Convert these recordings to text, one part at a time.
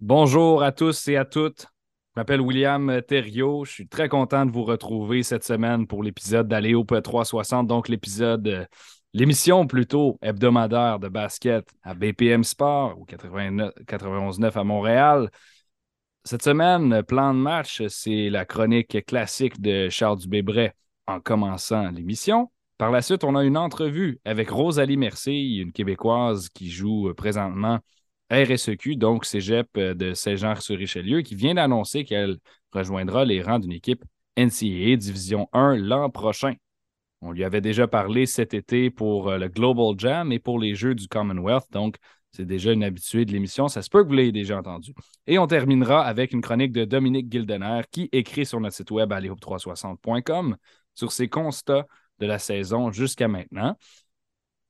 Bonjour à tous et à toutes. Je m'appelle William Thériault. Je suis très content de vous retrouver cette semaine pour l'épisode d'Aléo 360, donc l'épisode, euh, l'émission plutôt hebdomadaire de basket à BPM Sport ou 91.9 à Montréal. Cette semaine, plan de match, c'est la chronique classique de Charles Dubébret en commençant l'émission. Par la suite, on a une entrevue avec Rosalie Mercier, une Québécoise qui joue présentement RSEQ, donc Cégep euh, de Saint-Jean-sur-Richelieu, qui vient d'annoncer qu'elle rejoindra les rangs d'une équipe NCAA Division 1 l'an prochain. On lui avait déjà parlé cet été pour euh, le Global Jam et pour les Jeux du Commonwealth, donc c'est déjà une habituée de l'émission. Ça se peut que vous l'ayez déjà entendu. Et on terminera avec une chronique de Dominique Gildener qui écrit sur notre site web aléhoop360.com sur ses constats de la saison jusqu'à maintenant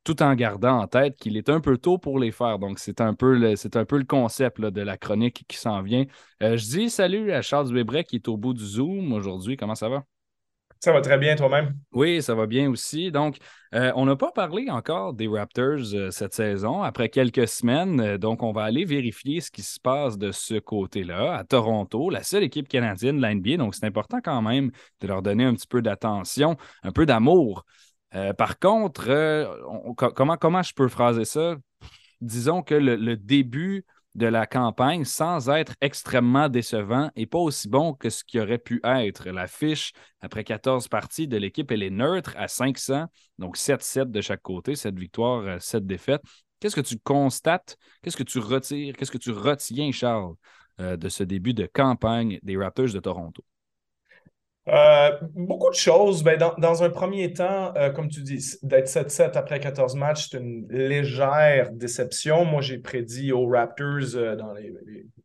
tout en gardant en tête qu'il est un peu tôt pour les faire. Donc, c'est un peu le, c'est un peu le concept de la chronique qui s'en vient. Euh, je dis salut à Charles Webret qui est au bout du Zoom aujourd'hui. Comment ça va? Ça va très bien toi-même? Oui, ça va bien aussi. Donc, euh, on n'a pas parlé encore des Raptors euh, cette saison après quelques semaines. donc, on va aller vérifier ce qui se passe de ce côté-là à Toronto, la seule équipe canadienne de l'NBA. Donc, c'est important quand même de leur donner un petit peu d'attention, un peu d'amour. Euh, par contre, euh, comment, je peux phraser ça? Disons que le, début de la campagne, sans être extrêmement décevant, n'est pas aussi bon que ce qui aurait pu être. La fiche, après 14 parties de l'équipe, elle est neutre à 500, donc 7-7 de chaque côté, 7 victoires, 7 euh, défaites. Qu'est-ce que tu constates? Qu'est-ce que tu retires? Qu'est-ce que tu retiens, Charles, de ce début de campagne des Raptors de Toronto? Euh, beaucoup de choses. Ben, dans, un premier temps, euh, comme tu dis, d'être 7-7 après 14 matchs, c'est une légère déception. Moi, j'ai prédit aux Raptors euh, dans les,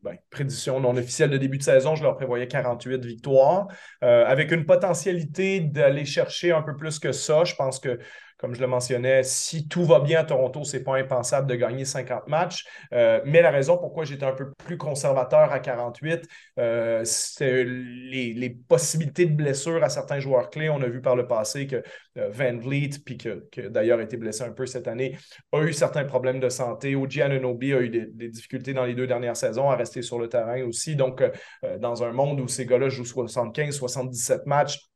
ben, prédictions non officielles de début de saison, je leur prévoyais 48 victoires, avec une potentialité d'aller chercher un peu plus que ça. Je pense que comme je le mentionnais, si tout va bien à Toronto, ce n'est pas impensable de gagner 50 matchs. Euh, mais la raison pourquoi j'étais un peu plus conservateur à 48, euh, c'est les, possibilités de blessure à certains joueurs clés. On a vu par le passé que euh, Van Vliet, puis que, d'ailleurs a été blessé un peu cette année, a eu certains problèmes de santé. Oji Anunobi a eu des, des, difficultés dans les deux dernières saisons à rester sur le terrain aussi. Donc, dans un monde où ces gars-là jouent 75, 77 matchs,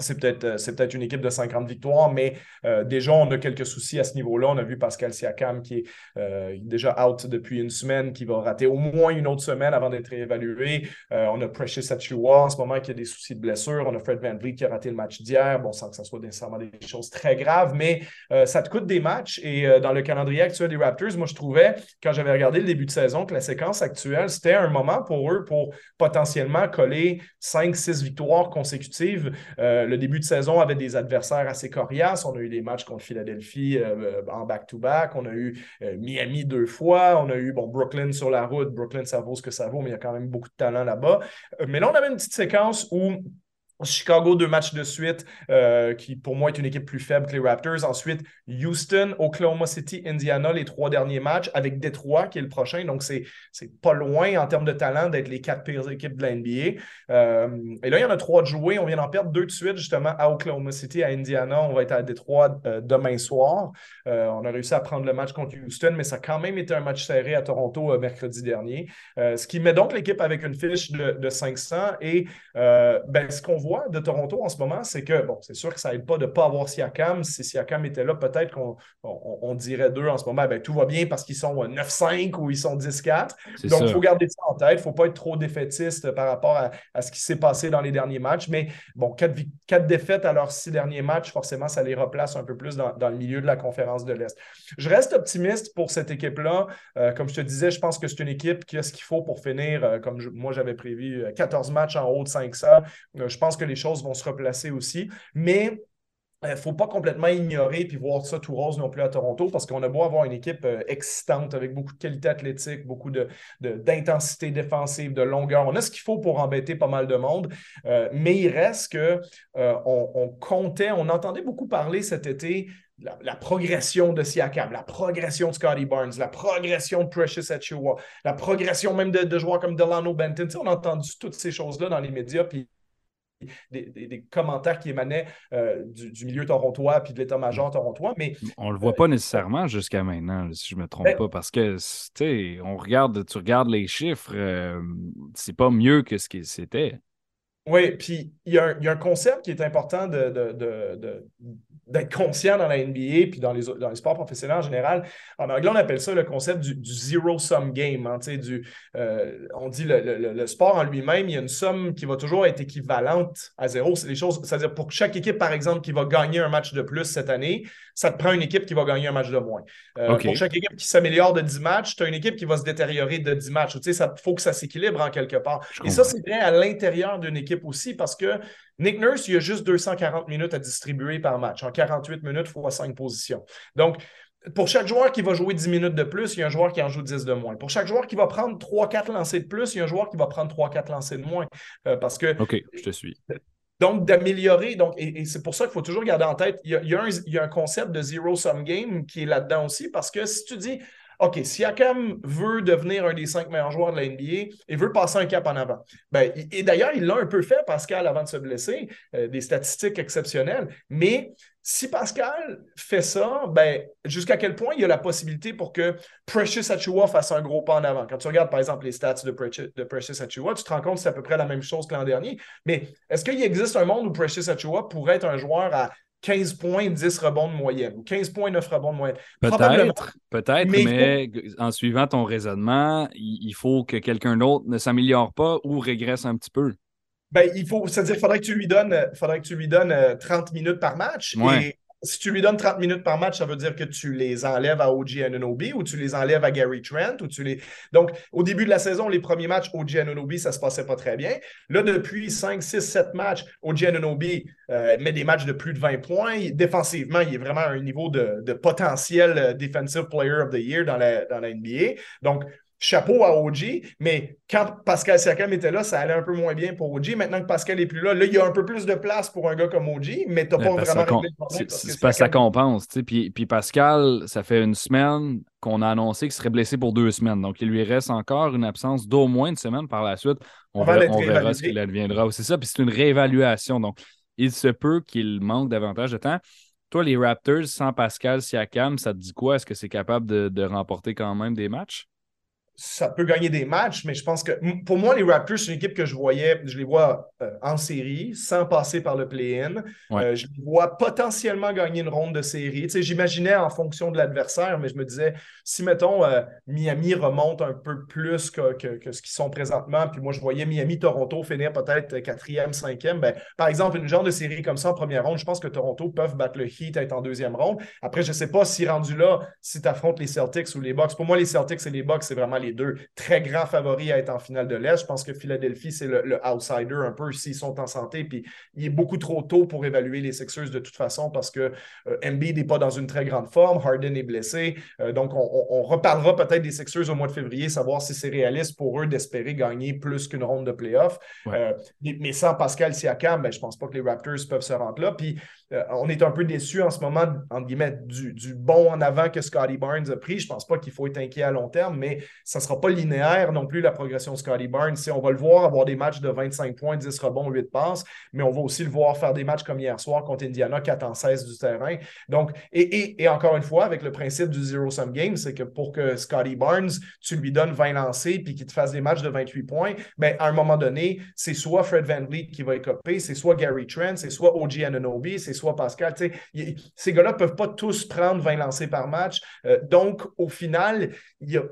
c'est peut-être euh, c'est peut-être une équipe de 50 victoires, mais euh, déjà, on a quelques soucis à ce niveau-là. On a vu Pascal Siakam qui est euh, déjà out depuis une semaine, qui va rater au moins une autre semaine avant d'être évalué. on a Precious Achua en ce moment qui a des soucis de blessure. On a Fred Van Vliet qui a raté le match d'hier. Bon, sans que ce soit nécessairement des choses très graves, mais ça te coûte des matchs. Et dans le calendrier actuel des Raptors, moi, je trouvais, quand j'avais regardé le début de saison, que la séquence actuelle, c'était un moment pour eux pour potentiellement coller 5-6 victoires consécutives le début de saison avait des adversaires assez coriaces. On a eu des matchs contre Philadelphie euh, en back-to-back. On a eu euh, Miami deux fois. On a eu bon, Brooklyn sur la route. Brooklyn, ça vaut ce que ça vaut, mais il y a quand même beaucoup de talent là-bas. Euh, mais là, on avait une petite séquence où Chicago, deux matchs de suite, euh, qui pour moi est une équipe plus faible que les Raptors. Ensuite, Houston, Oklahoma City, Indiana, les trois derniers matchs, avec Detroit qui est le prochain. Donc, c'est pas loin en termes de talent d'être les quatre pires équipes de la NBA. Euh, et là, il y en a trois de jouer. On vient d'en perdre deux de suite, justement, à Oklahoma City, à Indiana. On va être à Detroit euh, demain soir. on a réussi à prendre le match contre Houston, mais ça a quand même été un match serré à Toronto mercredi dernier. ce qui met donc l'équipe avec une fiche de, de 500. Et ben, ce qu'on voit de Toronto en ce moment, c'est que, bon, c'est sûr que ça n'aide pas de ne pas avoir Siakam. Si Siakam était là, peut-être qu'on on, dirait d'eux en ce moment, ben, tout va bien parce qu'ils sont 9-5 ou ils sont 10-4. Donc, il faut garder ça en tête. Il ne faut pas être trop défaitiste par rapport à, ce qui s'est passé dans les derniers matchs. Mais bon, quatre, défaites à leurs six derniers matchs, forcément, ça les replace un peu plus dans, le milieu de la conférence de l'Est. Je reste optimiste pour cette équipe-là. Euh, comme je te disais, je pense que c'est une équipe qui a ce qu'il faut pour finir, euh, comme moi j'avais prévu, 14 euh, matchs en haut de 500. je pense que les choses vont se replacer aussi. Mais il euh, ne faut pas complètement ignorer puis voir ça tout rose non plus à Toronto parce qu'on a beau avoir une équipe euh, excitante avec beaucoup de qualité athlétique, beaucoup d'intensité de, défensive, de longueur. On a ce qu'il faut pour embêter pas mal de monde, euh, mais il reste que on, comptait, on entendait beaucoup parler cet été la, progression de Siakam, la progression de Scotty Barnes, la progression de Precious Achua, la progression même de, joueurs comme Delano Benton. on a entendu toutes ces choses-là dans les médias, puis des, commentaires qui émanaient euh, du, milieu torontois puis de l'état-major torontois. Mais, on le voit pas nécessairement jusqu'à maintenant, si je me trompe ben pas, parce que on regarde, tu regardes les chiffres, c'est pas mieux que ce que c'était. Oui, puis il y, a un concept qui est important de, de, d'être conscient dans la NBA puis dans les, dans les sports professionnels en général. En anglais, on appelle ça le concept du, zero-sum game. Hein, du, euh, on dit le, le, sport en lui-même, il y a une somme qui va toujours être équivalente à zéro. C'est des choses, c'est-à-dire pour chaque équipe, par exemple, qui va gagner un match de plus cette année, ça te prend une équipe qui va gagner un match de moins. Euh, pour chaque équipe qui s'améliore de 10 matchs, tu as une équipe qui va se détériorer de 10 matchs. Il faut que ça s'équilibre en quelque part. Et ça, c'est vrai à l'intérieur d'une équipe aussi parce que Nick Nurse, il a juste 240 minutes à distribuer par match, en 48 minutes fois 5 positions. Donc, pour chaque joueur qui va jouer 10 minutes de plus, il y a un joueur qui en joue 10 de moins. Pour chaque joueur qui va prendre 3-4 lancers de plus, il y a un joueur qui va prendre 3-4 lancers de moins. Euh, parce que. OK, je te suis. Donc, d'améliorer. Donc, et, c'est pour ça qu'il faut toujours garder en tête, il y, a, un, il y a un concept de zero-sum game qui est là-dedans aussi, parce que si tu dis, OK, si Akam veut devenir un des cinq meilleurs joueurs de la NBA et veut passer un cap en avant, ben, et d'ailleurs, il l'a un peu fait, Pascal, avant de se blesser, euh, des statistiques exceptionnelles, mais si Pascal fait ça, ben, jusqu'à quel point il y a la possibilité pour que Precious Achua fasse un gros pas en avant? Quand tu regardes, par exemple, les stats de Precious, de Precious Achua, tu te rends compte que c'est à peu près la même chose que l'an dernier. Mais est-ce qu'il existe un monde où Precious Achua pourrait être un joueur à 15 points, 10 rebonds de moyenne, ou 15 points, 9 rebonds de moyenne. Peut-être, peut-être, mais, en suivant ton raisonnement, il faut que quelqu'un d'autre ne s'améliore pas ou régresse un petit peu. Ben, il faut, c'est-à-dire qu'il faudrait que tu lui donnes, faudrait que tu lui donnes 30 euh, minutes par match. Et si tu lui donnes 30 minutes par match, ça veut dire que tu les enlèves à OG Anunobi ou tu les enlèves à Gary Trent ou tu les. Donc, au début de la saison, les premiers matchs, OG Anunobi, ça se passait pas très bien. Là, depuis 5, 6, 7 matchs, OG Anunobi euh, met des matchs de plus de 20 points. défensivement, il est vraiment à un niveau de, potentiel euh, Defensive Player of the Year dans la, dans la NBA. Donc, chapeau à OG, mais quand Pascal Siakam était là, ça allait un peu moins bien pour OG. Maintenant que Pascal n'est plus là, là, il y a un peu plus de place pour un gars comme OG, mais tu n'as pas vraiment réglé le problème. C'est pas compense. Puis, puis Pascal, ça fait une semaine qu'on a annoncé qu'il serait blessé pour deux semaines. Donc, il lui reste encore une absence d'au moins une semaine par la suite. On, verra, on verra ce qu'il adviendra. C'est ça, puis c'est une réévaluation. Donc, il se peut qu'il manque davantage de temps. Toi, les Raptors, sans Pascal Siakam, ça te dit quoi? Est-ce que c'est capable de remporter quand même des matchs? Ça peut gagner des matchs, mais je pense que pour moi, les Raptors, c'est une équipe que je voyais, je les vois euh, en série, sans passer par le play-in. Euh, je les vois potentiellement gagner une ronde de série. Tu J'imaginais en fonction de l'adversaire, mais je me disais, si, mettons, euh, Miami remonte un peu plus que, ce qu'ils sont présentement, puis moi, je voyais Miami-Toronto finir peut-être quatrième, cinquième, ben, par exemple, une genre de série comme ça en première ronde, je pense que Toronto peuvent battre le Heat, être en deuxième ronde. Après, je ne sais pas si rendu là, si tu affrontes les Celtics ou les Bucks. Pour moi, les Celtics et les Bucks, c'est vraiment les deux très grands favoris à être en finale de l'Est. Je pense que Philadelphie, c'est le, outsider un peu s'ils sont en santé. Puis il est beaucoup trop tôt pour évaluer les Sixers de toute façon parce que euh, Embiid n'est pas dans une très grande forme. Harden est blessé. Euh, donc, on, reparlera peut-être des Sixers au mois de février, savoir si c'est réaliste pour eux d'espérer gagner plus qu'une ronde de playoff. Euh, mais sans Pascal Siakam, ben, je ne pense pas que les Raptors peuvent se rendre là. Puis on est un peu déçu en ce moment, entre guillemets, du, bon en avant que Scotty Barnes a pris. Je ne pense pas qu'il faut être inquiet à long terme, mais ça ne sera pas linéaire non plus, la progression de Scotty Barnes. on va le voir avoir des matchs de 25 points, 10 rebonds, 8 passes, mais on va aussi le voir faire des matchs comme hier soir contre Indiana, 4 en 16 du terrain. Donc, et, encore une fois, avec le principe du zero-sum game, c'est que pour que Scotty Barnes, tu lui donnes 20 lancés puis qu'il te fasse des matchs de 28 points, bien, à un moment donné, c'est soit Fred Van Vliet qui va écoper, c'est soit Gary Trent, c'est soit OG Ananobi, c'est soit Pascal. ces gars-là ne peuvent pas tous prendre 20 lancés par match. Euh, donc, au final,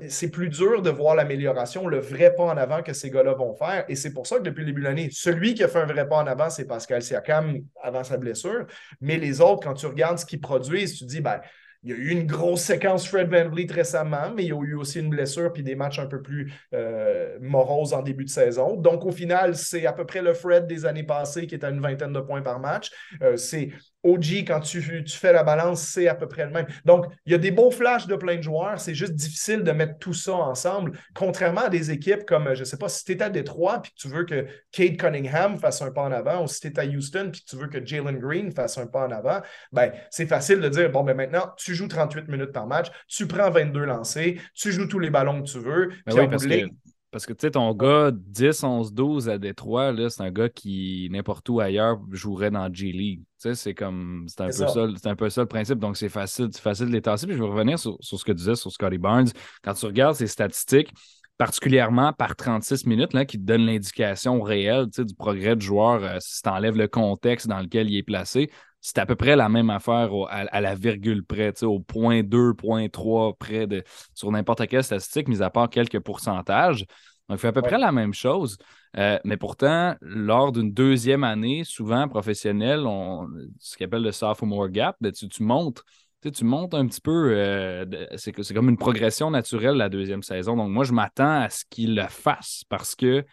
c'est plus dur de voir l'amélioration, le vrai pas en avant que ces gars-là vont faire. Et c'est pour ça que depuis le début de l'année, celui qui a fait un vrai pas en avant, c'est Pascal Siakam avant sa blessure. Mais les autres, quand tu regardes ce qu'ils produisent, tu te dis, ben, il y a eu une grosse séquence Fred Van Vliet récemment, mais il y a eu aussi une blessure puis des matchs un peu plus euh, moroses en début de saison. Donc, au final, c'est à peu près le Fred des années passées qui est à une vingtaine de points par match. Euh, c'est OG, quand tu, fais la balance, c'est à peu près le même. Donc, il y a des beaux flashs de plein de joueurs. C'est juste difficile de mettre tout ça ensemble. Contrairement à des équipes comme, je ne sais pas, si tu es à Détroit puis que tu veux que Kate Cunningham fasse un pas en avant, ou si tu es à Houston puis que tu veux que Jalen Green fasse un pas en avant, ben, c'est facile de dire, bon, ben maintenant, tu joues 38 minutes par match, tu prends 22 lancés, tu joues tous les ballons que tu veux. Ben oui, parce que Parce que tu sais, ton gars 10, 11, 12 à Détroit, c'est un gars qui, n'importe où ailleurs, jouerait dans G-League. Tu sais, c'est comme. C'est un, peu ça, un peu ça le principe. Donc, c'est facile, facile de les tasser. Puis je vais revenir sur, ce que tu disais sur Scotty Barnes. Quand tu regardes ses statistiques, particulièrement par 36 minutes, là, qui te donnent l'indication réelle du progrès du joueur, euh, si tu enlèves le contexte dans lequel il est placé, c'est à peu près la même affaire à, la virgule près, au point 2, point 3 près de sur n'importe quelle statistique, mis à part quelques pourcentages. Donc, il fait à peu près la même chose. Euh, mais pourtant, lors d'une deuxième année, souvent professionnelle, on, ce qu'on appelle le sophomore gap, ben, tu, tu montes. Tu, montes un petit peu, euh, c'est comme une progression naturelle la deuxième saison. Donc, moi, je m'attends à ce qu'il le fasse parce que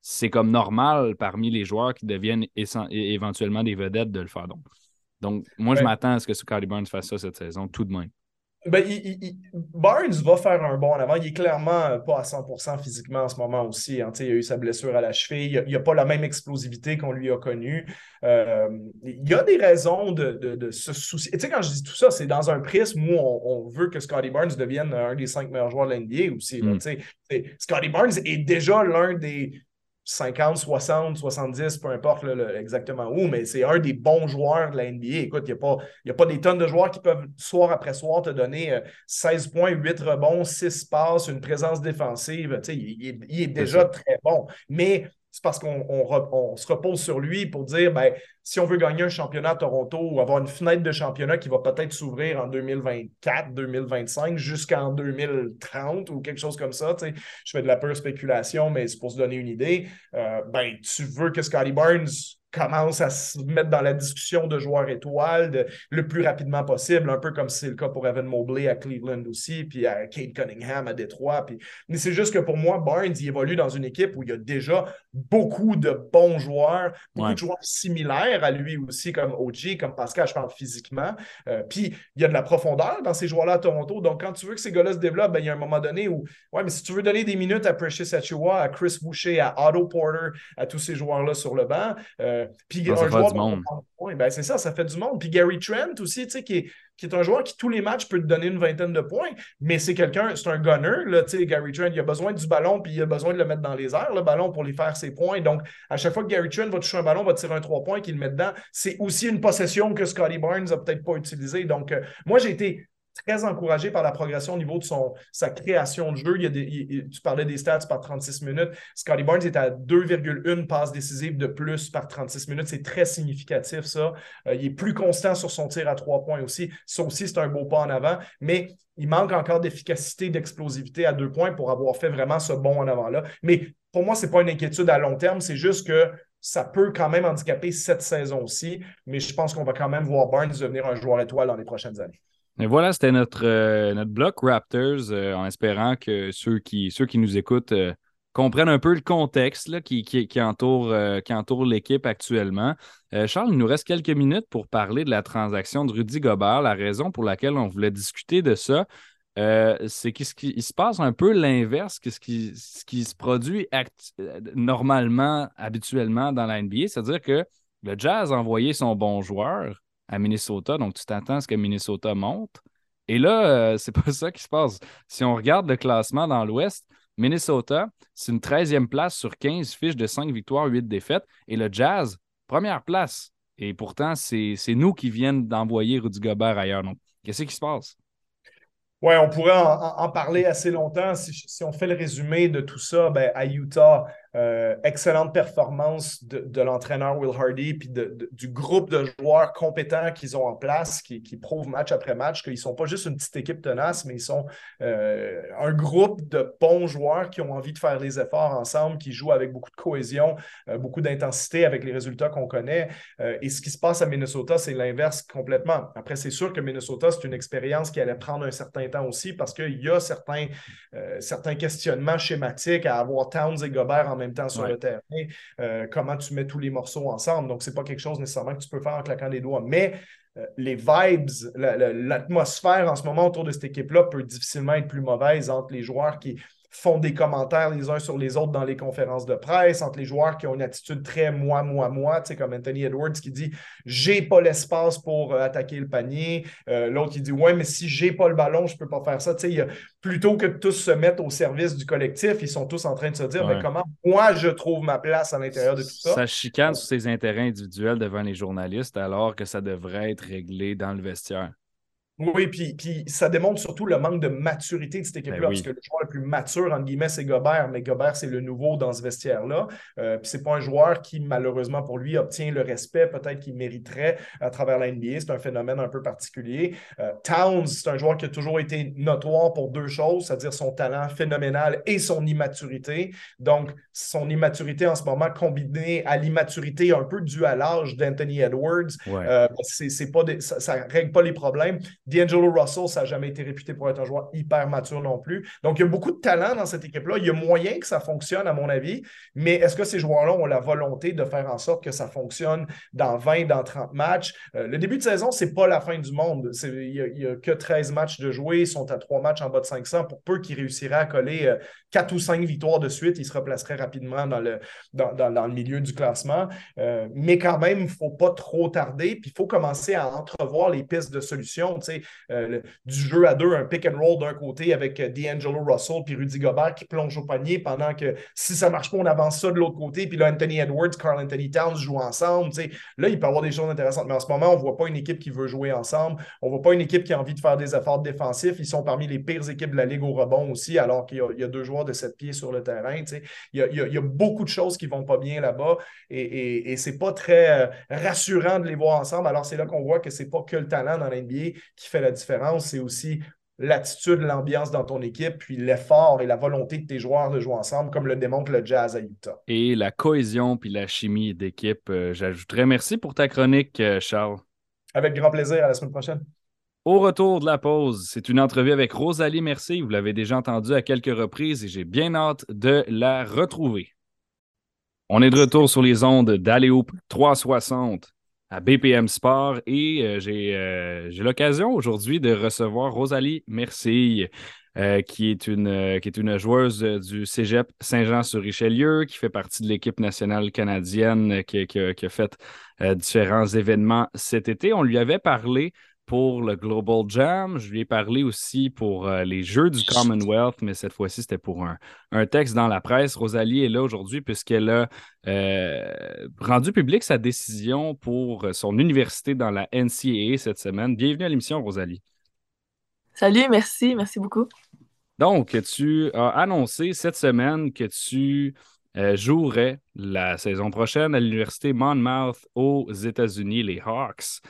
c'est comme normal parmi les joueurs qui deviennent éventuellement des vedettes de le faire. Donc, donc, moi, je m'attends à ce que Scotty Barnes fasse ça cette saison, tout de même. Ben, Barnes va faire un bon en avant. Il est clairement pas à 100% physiquement en ce moment aussi. Hein. Il a eu sa blessure à la cheville. Il n'a pas la même explosivité qu'on lui a connue. Euh, il y a des raisons de, se soucier. Tu sais, quand je dis tout ça, c'est dans un prisme où on, veut que Scotty Barnes devienne un des cinq meilleurs joueurs de l'NBA aussi. Mm. Scotty Barnes est déjà l'un des 50, 60, 70, peu importe exactement où, mais c'est un des bons joueurs de la NBA. Écoute, il n'y a, pas, a pas des tonnes de joueurs qui peuvent, soir après soir, te donner 16 euh, points, 8 rebonds, 6 passes, une présence défensive. Il, il, est déjà très bon. Mais c'est parce qu'on se repose sur lui pour dire ben, si on veut gagner un championnat à Toronto ou avoir une fenêtre de championnat qui va peut-être s'ouvrir en 2024, 2025 jusqu'en 2030 ou quelque chose comme ça, je fais de la pure spéculation, mais c'est pour se donner une idée. Euh, ben, tu veux que Scotty Barnes commence à se mettre dans la discussion de joueurs étoiles le plus rapidement possible, un peu comme c'est le cas pour Evan Mobley à Cleveland aussi, puis à Kate Cunningham à Détroit. Puis... Mais c'est juste que pour moi, Barnes, il évolue dans une équipe où il y a déjà beaucoup de bons joueurs, beaucoup de joueurs similaires à lui aussi, comme OG, comme Pascal, je parle physiquement. Euh, puis il y a de la profondeur dans ces joueurs-là à Toronto. Donc quand tu veux que ces gars-là se développent, ben, il y a un moment donné où, ouais, mais si tu veux donner des minutes à Precious Achua, à Chris Boucher, à Otto Porter, à tous ces joueurs-là sur le banc, euh, euh, puis un joueur. Du monde. ben c'est ça, ça fait du monde. Puis Gary Trent aussi, tu sais, qui est, qui est un joueur qui, tous les matchs, peut te donner une vingtaine de points, mais c'est quelqu'un, c'est un gunner, là, tu sais, Gary Trent, il a besoin du ballon, puis il a besoin de le mettre dans les airs, le ballon, pour lui faire ses points. Donc, à chaque fois que Gary Trent va toucher un ballon, va tirer un trois points, qu'il le met dedans, c'est aussi une possession que Scotty Barnes n'a peut-être pas utilisée. Donc, euh, moi, j'ai été très encouragé par la progression au niveau de son, sa création de jeu. Il tu parlais des stats par 36 minutes. Scotty Barnes est à 2,1 passes décisives de plus par 36 minutes. C'est très significatif, ça. Euh, il est plus constant sur son tir à trois points aussi. Ça aussi, c'est un beau pas en avant. Mais il manque encore d'efficacité, d'explosivité à deux points pour avoir fait vraiment ce bon en avant-là. Mais pour moi, ce n'est pas une inquiétude à long terme. C'est juste que ça peut quand même handicaper cette saison aussi. Mais je pense qu'on va quand même voir Barnes devenir un joueur étoile dans les prochaines années. Voilà, c'était notre, euh, bloc Raptors, euh, en espérant que ceux qui, nous écoutent euh, comprennent un peu le contexte qui, entoure, qui entoure l'équipe actuellement. Charles, il nous reste quelques minutes pour parler de la transaction de Rudy Gobert. La raison pour laquelle on voulait discuter de ça, c'est qu'il se passe un peu l'inverse que qui, ce qui se produit normalement, habituellement dans la NBA, c'est-à-dire que le Jazz a envoyé son bon joueur à Minnesota. Donc, tu t'attends à ce que Minnesota monte. Et là, euh, c'est pas ça qui se passe. Si on regarde le classement dans l'Ouest, Minnesota, c'est une 13e place sur 15 fiches de 5 victoires, 8 défaites. Et le Jazz, première place. Et pourtant, c'est nous qui viennent d'envoyer Rudy Gobert ailleurs. Donc, qu'est-ce qui se passe? Oui, on pourrait en, parler assez longtemps. Si, on fait le résumé de tout ça, ben, à Utah, euh, excellente performance de, l'entraîneur Will Hardy puis du groupe de joueurs compétents qu'ils ont en place, qui, prouvent match après match qu'ils ne sont pas juste une petite équipe tenace, mais ils sont euh, un groupe de bons joueurs qui ont envie de faire les efforts ensemble, qui jouent avec beaucoup de cohésion, euh, beaucoup d'intensité avec les résultats qu'on connaît. et ce qui se passe à Minnesota, c'est l'inverse complètement. Après, c'est sûr que Minnesota, c'est une expérience qui allait prendre un certain temps aussi parce qu'il y a certains, certains questionnements schématiques à avoir Towns et Gobert en même temps sur le terrain, euh, comment tu mets tous les morceaux ensemble. Donc, ce n'est pas quelque chose nécessairement que tu peux faire en claquant des doigts. Mais euh, les vibes, l'atmosphère en ce moment autour de cette équipe-là peut difficilement être plus mauvaise entre les joueurs qui font des commentaires les uns sur les autres dans les conférences de presse, entre les joueurs qui ont une attitude très moi, moi, moi, tu sais, comme Anthony Edwards qui dit j'ai pas l'espace pour euh, attaquer le panier. Euh, l'autre qui dit ouais, mais si j'ai pas le ballon, je peux pas faire ça. Tu sais, plutôt que de tous se mettre au service du collectif, ils sont tous en train de se dire ben, comment moi je trouve ma place à l'intérieur de tout ça? Ça chicane sur ses intérêts individuels devant les journalistes alors que ça devrait être réglé dans le vestiaire. Oui, puis, puis ça démontre surtout le manque de maturité de cette équipe-là, ben parce que le joueur le plus mature, entre guillemets, c'est Gobert, mais Gobert, c'est le nouveau dans ce vestiaire-là. Euh, puis c'est pas un joueur qui, malheureusement pour lui, obtient le respect peut-être qu'il mériterait à travers la NBA. C'est un phénomène un peu particulier. Euh, Towns, c'est un joueur qui a toujours été notoire pour deux choses, c'est-à-dire son talent phénoménal et son immaturité. Donc, son immaturité en ce moment combinée à l'immaturité un peu due à l'âge d'Anthony Edwards, euh, c'est, pas ça ne règle pas les problèmes. D'Angelo Russell, ça n'a jamais été réputé pour être un joueur hyper mature non plus. Donc, il y a beaucoup de talent dans cette équipe-là. Il y a moyen que ça fonctionne, à mon avis. Mais est-ce que ces joueurs-là ont la volonté de faire en sorte que ça fonctionne dans 20, dans 30 matchs? Euh, le début de saison, ce n'est pas la fin du monde. Il n'y a, que 13 matchs de jouer. Ils sont à 3 matchs en bas de 500. Pour peu qu'ils réussiraient à coller 4 euh, ou 5 victoires de suite, ils se replaceraient rapidement dans le, dans, le milieu du classement. Euh, mais quand même, il ne faut pas trop tarder. Puis il faut commencer à entrevoir les pistes de solutions. Tu euh, du jeu à deux, un pick and roll d'un côté avec euh, D'Angelo Russell puis Rudy Gobert qui plonge au panier pendant que si ça marche pas, on avance ça de l'autre côté. Puis là, Anthony Edwards, Carl Anthony Towns jouent ensemble. Là, il peut y avoir des choses intéressantes. Mais en ce moment, on voit pas une équipe qui veut jouer ensemble. On voit pas une équipe qui a envie de faire des efforts défensifs. Ils sont parmi les pires équipes de la Ligue au rebond aussi, alors qu'il y, a deux joueurs de sept pieds sur le terrain. Il y, a, beaucoup de choses qui vont pas bien là-bas. Et, et, c'est pas très euh, rassurant de les voir ensemble. Alors, c'est là qu'on voit que ce n'est pas que le talent dans l'NBA qui fait la différence c'est aussi l'attitude, l'ambiance dans ton équipe, puis l'effort et la volonté de tes joueurs de jouer ensemble, comme le démontre le Jazz à Utah. Et la cohésion puis la chimie d'équipe, euh, j'ajouterais merci pour ta chronique, euh, Charles. Avec grand plaisir, à la semaine prochaine. Au retour de la pause, c'est une entrevue avec Rosalie Merci. Vous l'avez déjà entendue à quelques reprises et j'ai bien hâte de la retrouver. On est de retour sur les ondes d'Aléo 360 à BPM Sport et euh, euh, j'ai l'occasion aujourd'hui de recevoir Rosalie Mercille, euh, qui, est une, qui est une joueuse du Cégep Saint-Jean-sur-Richelieu, qui fait partie de l'équipe nationale canadienne qui, a fait différents événements cet été. On lui avait parlé pour le Global Jam. Je lui ai parlé aussi pour euh, les Jeux du Commonwealth, mais cette fois-ci, c'était pour un, texte dans la presse. Rosalie est là aujourd'hui puisqu'elle a euh, rendu public sa décision pour son université dans la NCAA cette semaine. Bienvenue à l'émission, Rosalie. Salut, merci, merci beaucoup. Donc, tu as annoncé cette semaine que tu euh, jouerais la saison prochaine à l'université Monmouth aux États-Unis, les Hawks.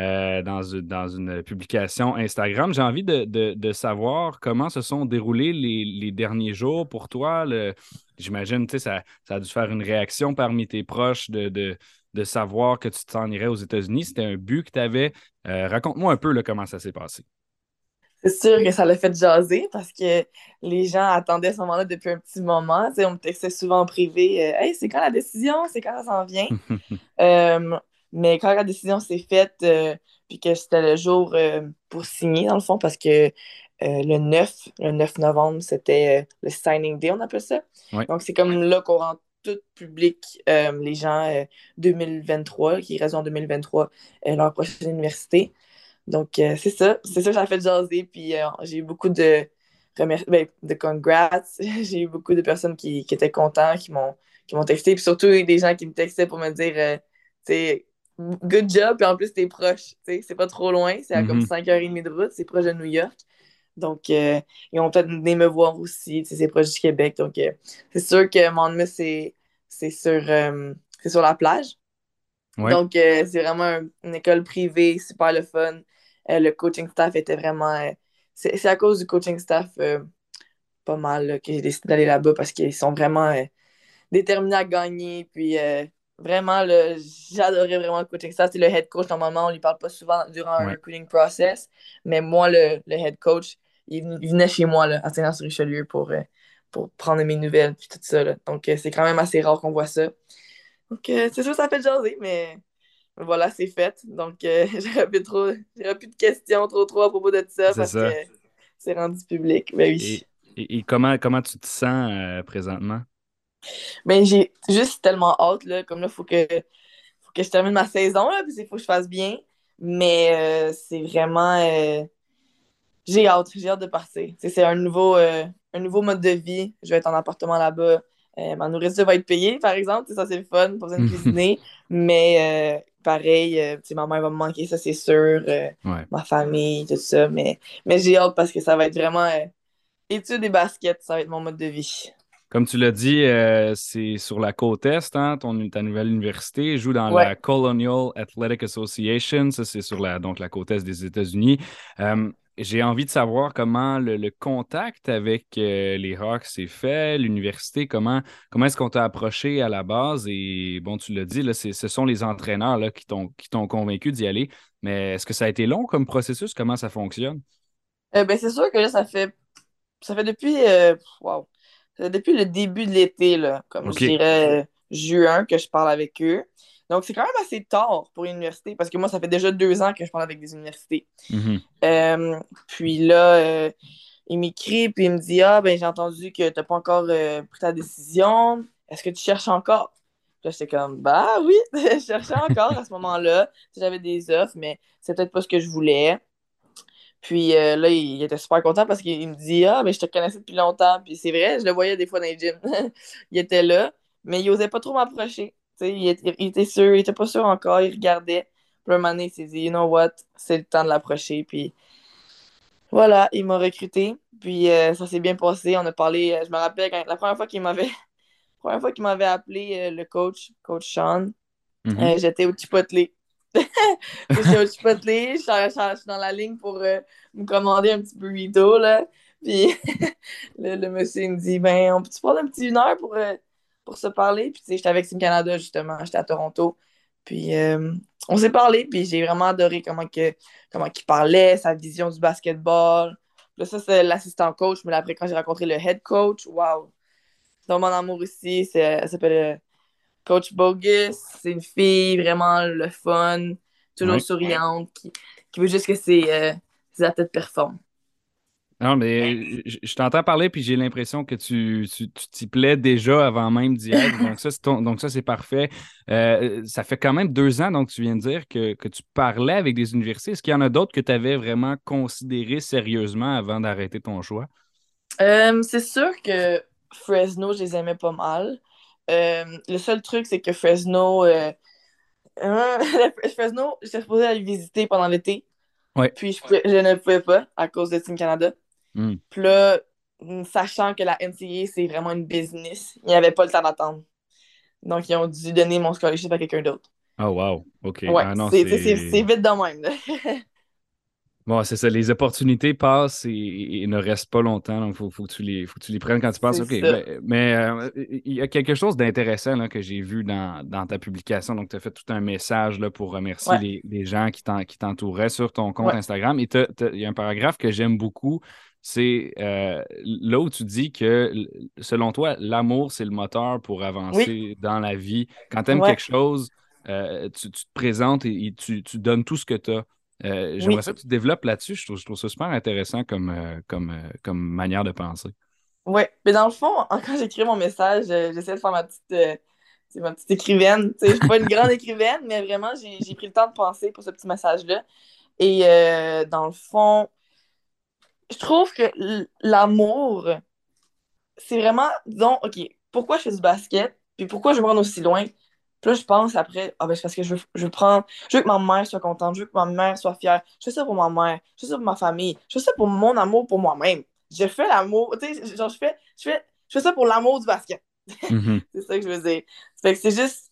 Euh, dans, dans, une publication Instagram. J'ai envie de, savoir comment se sont déroulés les, derniers jours pour toi. J'imagine que ça, ça a dû faire une réaction parmi tes proches de, de savoir que tu t'en irais aux États-Unis. C'était un but que tu avais. Euh, raconte-moi un peu comment ça s'est passé. C'est sûr que ça l'a fait jaser parce que les gens attendaient ce moment-là depuis un petit moment. on me textait souvent en privé euh, Hey, c'est quand la décision? C'est quand ça s'en vient Mais quand la décision s'est faite, euh, puis que c'était le jour euh, pour signer, dans le fond, parce que euh, le 9, le 9 novembre, c'était le signing day, on appelle ça. Donc, c'est comme là qu'on rend tout public les gens 2023, qui restent en 2023, leur prochaine université. Donc, c'est ça. C'est ça que ça a fait jaser. Puis, j'ai eu beaucoup de, ben, de congrats. j'ai eu beaucoup de personnes qui, qui étaient contents, qui m'ont texté. Puis surtout, des gens qui me textaient pour me dire, tu sais, good job, puis en plus, t'es proche. C'est pas trop loin, c'est à comme 5h30 mhm. de route, c'est proche de New York. Donc, euh, ils ont peut-être venu me voir aussi, c'est proche du Québec. Donc, euh, c'est sûr que Monmouth, c'est sur, euh, sur la plage. Donc, c'est vraiment une école privée, super le fun. le coaching staff était vraiment. c'est à cause du coaching staff pas mal que j'ai décidé d'aller là-bas parce qu'ils sont vraiment déterminés à gagner. Puis, Vraiment, j'adorais vraiment le coaching staff. C'est le head coach, normalement, on lui parle pas souvent durant un recruiting process. Mais moi, le, le head coach, il, venait chez moi là, à Saint-Jean-sur-Richelieu pour, euh, pour prendre mes nouvelles puis tout ça. Là. Donc, euh, c'est quand même assez rare qu'on voit ça. Donc, euh, c'est sûr, ça fait jaser, mais voilà, c'est fait. Donc, j'aurais plus, trop, plus de questions trop trop à propos de ça parce que c'est rendu public. Mais oui. Et, comment, comment tu te sens présentement? Ben, j'ai juste tellement hâte, là. Comme là, il faut que, faut que je termine ma saison, là, puis il faut que je fasse bien. Mais euh, c'est vraiment. Euh, j'ai hâte, j'ai hâte de partir. C'est un nouveau, un nouveau mode de vie. Je vais être en appartement là-bas. ma nourriture va être payée, par exemple. Ça, c'est le fun, pour une cuisiner. Mais pareil, ma mère va me manquer, ça, c'est sûr. Ma famille, tout ça. Mais, mais j'ai hâte parce que ça va être vraiment Études et basket, ça va être mon mode de vie. Comme tu l'as dit, euh, c'est sur la côte Est, hein, ton, ta nouvelle université. joue dans la Colonial Athletic Association. Ça, c'est sur la, donc, la côte Est des États-Unis. Euh, j'ai envie de savoir comment le, contact avec euh, les Hawks s'est fait, l'université, comment, comment est-ce qu'on t'a approché à la base? Et bon, tu l'as dit, là, ce sont les entraîneurs là, qui t'ont convaincu d'y aller. Mais est-ce que ça a été long comme processus? Comment ça fonctionne? ben, c'est sûr que là, ça fait ça fait depuis, euh, depuis le début de l'été, là, comme je dirais juin, que je parle avec eux. Donc, c'est quand même assez tard pour l'université parce que moi, ça fait déjà deux ans que je parle avec des universités. Mm-hmm. Euh, puis là, euh, il m'écrit puis il me dit Ah, ben j'ai entendu que tu n'as pas encore pris ta décision. Est-ce que tu cherches encore Là, j'étais comme Bah oui, je cherchais encore à ce moment-là. J'avais des offres, mais c'est peut-être pas ce que je voulais. Puis euh, là, il, était super content parce qu'il me dit Ah, mais je te connaissais depuis longtemps. Puis c'est vrai, je le voyais des fois dans les gyms. il était là, mais il osait pas trop m'approcher. Il, il, était sûr, il était pas sûr encore, il regardait. Puis un moment donné, il s'est dit You know what, c'est le temps de l'approcher. Puis voilà, il m'a recruté. Puis euh, ça s'est bien passé. On a parlé, euh, je me rappelle, quand, la première fois qu'il m'avait première fois qu'il m'avait appelé le coach, coach Sean, mm-hmm. j'étais au Chipotle. Au Chipotle, je suis dans la ligne pour euh, me commander un petit burrito, là. Puis le, monsieur me dit, ben, on peut-tu prendre un petit une heure pour, euh, pour se parler? Puis tu sais, j'étais avec Team Canada, justement, j'étais à Toronto. Puis euh, on s'est parlé, puis j'ai vraiment adoré comment, que, comment il parlait, sa vision du basketball. Là, ça, c'est l'assistant coach, mais après, quand j'ai rencontré le head coach, waouh! Dans mon amour ici, ça s'appelle Coach Bogus, c'est une fille vraiment le fun, toujours souriante, qui, veut juste que ses, euh, ses athlètes performent. Non, mais je, t'entends parler, puis j'ai l'impression que tu t'y plais déjà avant même d'y être. Donc, ça, c'est parfait. Euh, ça fait quand même deux ans, donc tu viens de dire que, tu parlais avec des universités. Est-ce qu'il y en a d'autres que tu avais vraiment considéré sérieusement avant d'arrêter ton choix? Euh, c'est sûr que Fresno, je les aimais pas mal. Euh, le seul truc, c'est que Fresno, euh, hein, Fresno, j'étais supposée aller visiter pendant l'été. Puis je, ne pouvais pas à cause de Team Canada. Hmm. Puis là, sachant que la NCA, c'est vraiment une business, il n'y avait pas le temps d'attendre. Donc, ils ont dû donner mon scholarship à quelqu'un d'autre. Oh, wow. OK. Ouais, ah c'est vite de même. Bon, c'est ça. Les opportunités passent et, ne restent pas longtemps. Donc, il faut, que tu les, faut que tu les prennes quand tu passes. OK. Mais, euh, il y a quelque chose d'intéressant que j'ai vu dans, ta publication. Donc, tu as fait tout un message là, pour remercier les, gens qui t'entouraient sur ton compte Instagram. Et il y a un paragraphe que j'aime beaucoup. C'est euh, là où tu dis que, selon toi, l'amour, c'est le moteur pour avancer dans la vie. Quand tu aimes quelque chose, euh, tu, te présentes et, tu, tu donnes tout ce que tu as. Euh, j'aimerais ça que tu développes là-dessus. Je trouve, ça super intéressant comme, euh, comme, euh, comme manière de penser. Oui, mais dans le fond, quand j'écris mon message, j'essaie de faire ma petite, ma petite écrivaine. Je ne suis pas une grande écrivaine, mais vraiment, j'ai pris le temps de penser pour ce petit message-là. Et dans le fond, je trouve que l'amour, c'est vraiment, disons, OK, pourquoi je fais du basket, puis pourquoi je me rends aussi loin, puis là, je pense après, ah ben, c'est parce que je veux, je veux prendre, je veux que ma mère soit contente, je veux que ma mère soit fière. Je fais ça pour ma mère, je fais ça pour ma famille, je fais ça pour mon amour pour moi-même. Je fais l'amour, tu sais, genre, je fais, je fais, je fais ça pour l'amour du basket. Mm-hmm. c'est ça que je veux dire. Fait que c'est juste,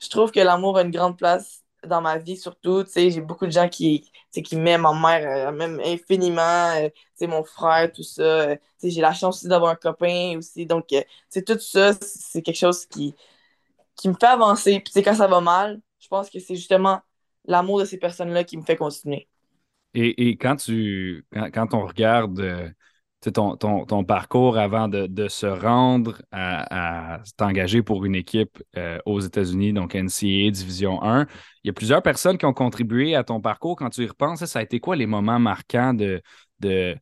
je trouve que l'amour a une grande place dans ma vie, surtout, tu sais, j'ai beaucoup de gens qui, qui m'aiment, ma mère, euh, même infiniment, euh, tu sais, mon frère, tout ça. Euh, tu sais, j'ai la chance aussi d'avoir un copain aussi. Donc, c'est tout ça, c'est quelque chose qui qui me fait avancer. Puis quand ça va mal, je pense que c'est justement l'amour de ces personnes-là qui me fait continuer. Et, quand tu quand, on regarde euh, ton, ton, parcours avant de, se rendre à, t'engager pour une équipe euh, aux États-Unis, donc NCAA Division 1, il y a plusieurs personnes qui ont contribué à ton parcours. Quand tu y repenses, ça a été quoi les moments marquants de, de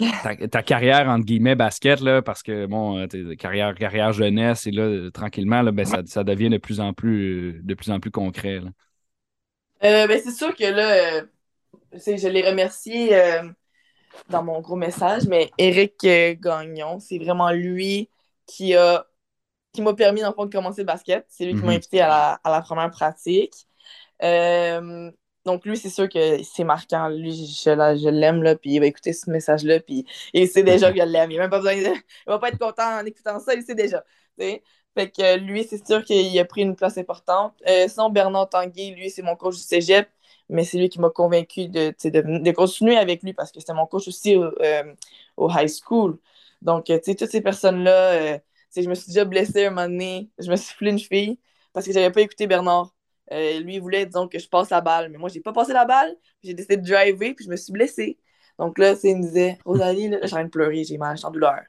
ta, carrière, entre guillemets, basket, là, parce que, bon, euh, carrière, carrière jeunesse, et là, tranquillement, là, ben, ça, devient de plus en plus, de plus, en plus concret. Euh, ben, c'est sûr que là, je l'ai remercié dans mon gros message, mais Eric Gagnon, c'est vraiment lui qui a qui m'a permis, dans de commencer le basket. C'est lui qui m'a mhm. invité à la, à la, première pratique. Euh, donc, lui, c'est sûr que c'est marquant. Lui, je, je l'aime, là, puis il va écouter ce message-là, puis il sait déjà que je l'aime. Il n'a même pas besoin de... Il va pas être content en écoutant ça, il sait déjà. Fait que lui, c'est sûr qu'il a pris une place importante. Euh, sinon, Bernard Tanguy, lui, c'est mon coach du cégep, mais c'est lui qui m'a convaincu de, de, de, continuer avec lui parce que c'était mon coach aussi au, euh, au high school. Donc, tu sais, toutes ces personnes-là je me suis déjà blessée un moment donné. Je me suis foulé une fille parce que j'avais pas écouté Bernard. Euh, lui, il voulait, disons, que je passe la balle. Mais moi, j'ai pas passé la balle. J'ai décidé de driver, puis je me suis blessée. Donc là, il me disait, Rosalie, là, suis en train de pleurer, j'ai mal, suis en douleur.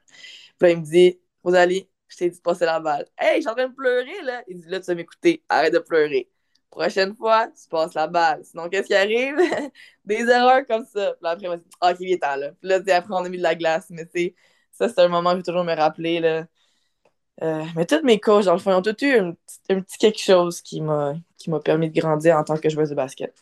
Puis là, il me dit, Rosalie, je t'ai dit de passer la balle. Hey, suis en train de pleurer, là. Il dit, là, tu vas m'écouter, arrête de pleurer. Prochaine fois, tu passes la balle. Sinon, qu'est-ce qui arrive? Des erreurs comme ça. Puis là, après, il m'a dit, ah, ok, viens là. Puis là, après, on a mis de la glace. Mais tu ça, c'est un moment que je vais toujours me rappeler, là. Euh, mais tous mes coachs, dans le fond, ont tous eu un, petit quelque chose qui m'a permis de grandir en tant que joueuse de basket.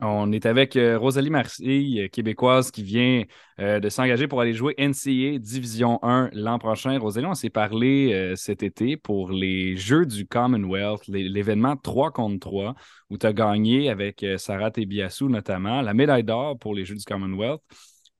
On est avec euh, Rosalie Marseille, euh, québécoise, qui vient de s'engager pour aller jouer NCA Division 1 l'an prochain. Rosalie, on s'est parlé cet été pour les Jeux du Commonwealth, l'événement 3 contre 3, où tu as gagné avec Sarah Tebiassou notamment la médaille d'or pour les Jeux du Commonwealth.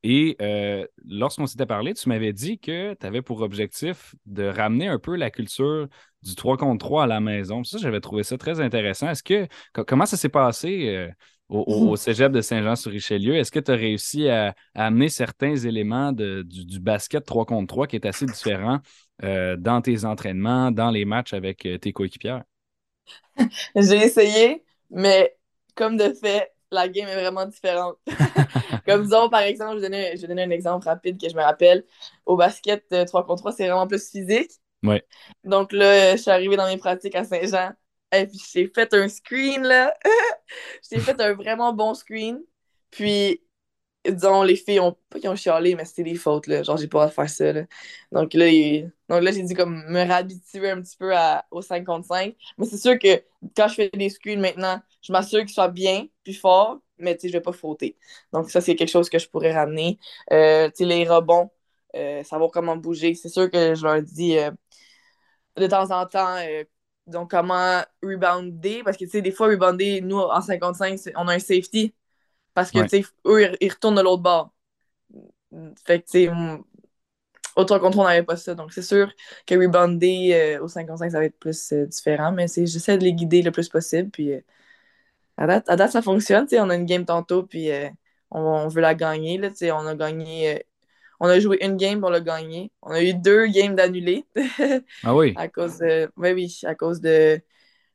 Et euh, lorsqu'on s'était parlé, tu m'avais dit que tu avais pour objectif de ramener un peu la culture du 3 contre 3 à la maison. Ça, j'avais trouvé ça très intéressant. Est-ce que comment ça s'est passé euh, au. Cégep de Saint-Jean-sur-Richelieu? Est-ce que tu as réussi à, amener certains éléments du, basket 3 contre 3 qui est assez différent euh, dans tes entraînements, dans les matchs avec tes coéquipières? J'ai essayé, mais comme de fait, la game est vraiment différente. Comme disons, par exemple, je vais, donner, un exemple rapide que je me rappelle. Au basket 3 euh, contre 3, c'est vraiment plus physique. Ouais. Donc là, je suis arrivée dans mes pratiques à Saint-Jean. Et puis, j'ai fait un screen, là. j'ai fait un vraiment bon screen. Puis, disons, les filles ont pas qu'ils ont chialé, mais c'était des fautes, là. Genre, j'ai pas à faire ça, là. Donc là, Donc là j'ai dû comme me réhabituer un petit peu au 5 contre 5. Mais c'est sûr que quand je fais des screens maintenant, je m'assure qu'ils soient bien, puis forts, mais tu sais, je vais pas fauter. Donc ça, c'est quelque chose que je pourrais ramener. Euh, tu sais, les rebonds, euh, savoir comment bouger. C'est sûr que je leur dis euh, de temps en temps, donc comment rebounder, parce que tu sais, des fois, rebounder, nous, en 55, on a un safety. Parce que, tu sais, eux, ils, retournent de l'autre bord. Fait que, tu sais, autre contre on n'avait pas ça. Donc, c'est sûr que rebounder euh, au 55, ça va être plus euh, différent. Mais j'essaie de les guider le plus possible. Puis, euh, à, date, à, date, ça fonctionne. on a une game tantôt, puis on, veut la gagner. Là, on a gagné. on a joué une game pour le gagner. On a eu deux games d'annulés. ah oui? À cause de. Oui, oui, à cause de.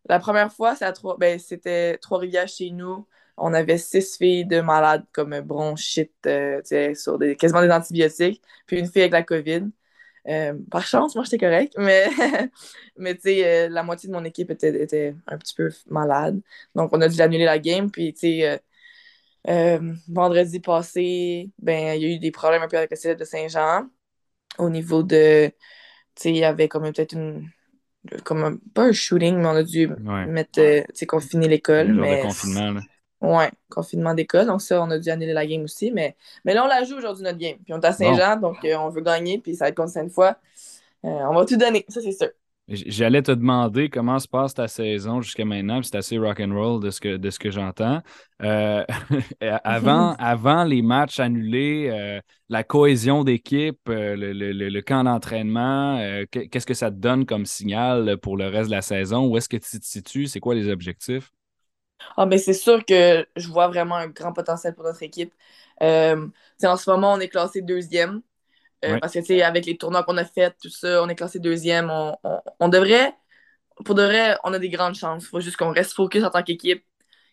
La première fois, ben, c'était Trois-Rivières chez nous on avait six filles de malades comme bronchite, euh, sur des, quasiment des antibiotiques, puis une fille avec la COVID. Euh, par chance, moi, j'étais correct, mais, mais tu sais, euh, la moitié de mon équipe était, était, un petit peu malade. Donc, on a dû annuler la game. Puis, tu sais, vendredi passé, ben, il y a eu des problèmes un peu avec le CF de Saint-Jean. Au niveau de, tu sais, il y avait comme peut-être une, comme pas un shooting, mais on a dû mettre, tu sais, confiner l'école. Mais... confinement, là. Ouais, confinement d'école. Donc, ça, on a dû annuler la game aussi. Mais, mais là, on la joue aujourd'hui, notre game. Puis, on est à Saint-Jean, donc euh, on veut gagner. Puis, ça va être contre sainte fois. Euh, on va tout donner, ça, c'est sûr. J'allais te demander comment se passe ta saison jusqu'à maintenant, c'est assez rock'n'roll de ce que, de ce que j'entends. Euh, avant, avant les matchs annulés, la cohésion d'équipe, le, le, le, camp d'entraînement, qu'est-ce que ça te donne comme signal pour le reste de la saison? Où est-ce que tu te situes? C'est quoi les objectifs? Ah, mais c'est sûr que je vois vraiment un grand potentiel pour notre équipe. Euh, en ce moment, on est classé deuxième. Euh, parce que avec les tournois qu'on a fait, tout ça, on est classé deuxième. On, on, devrait, pour de vrai, on a des grandes chances. Il faut juste qu'on reste focus en tant qu'équipe.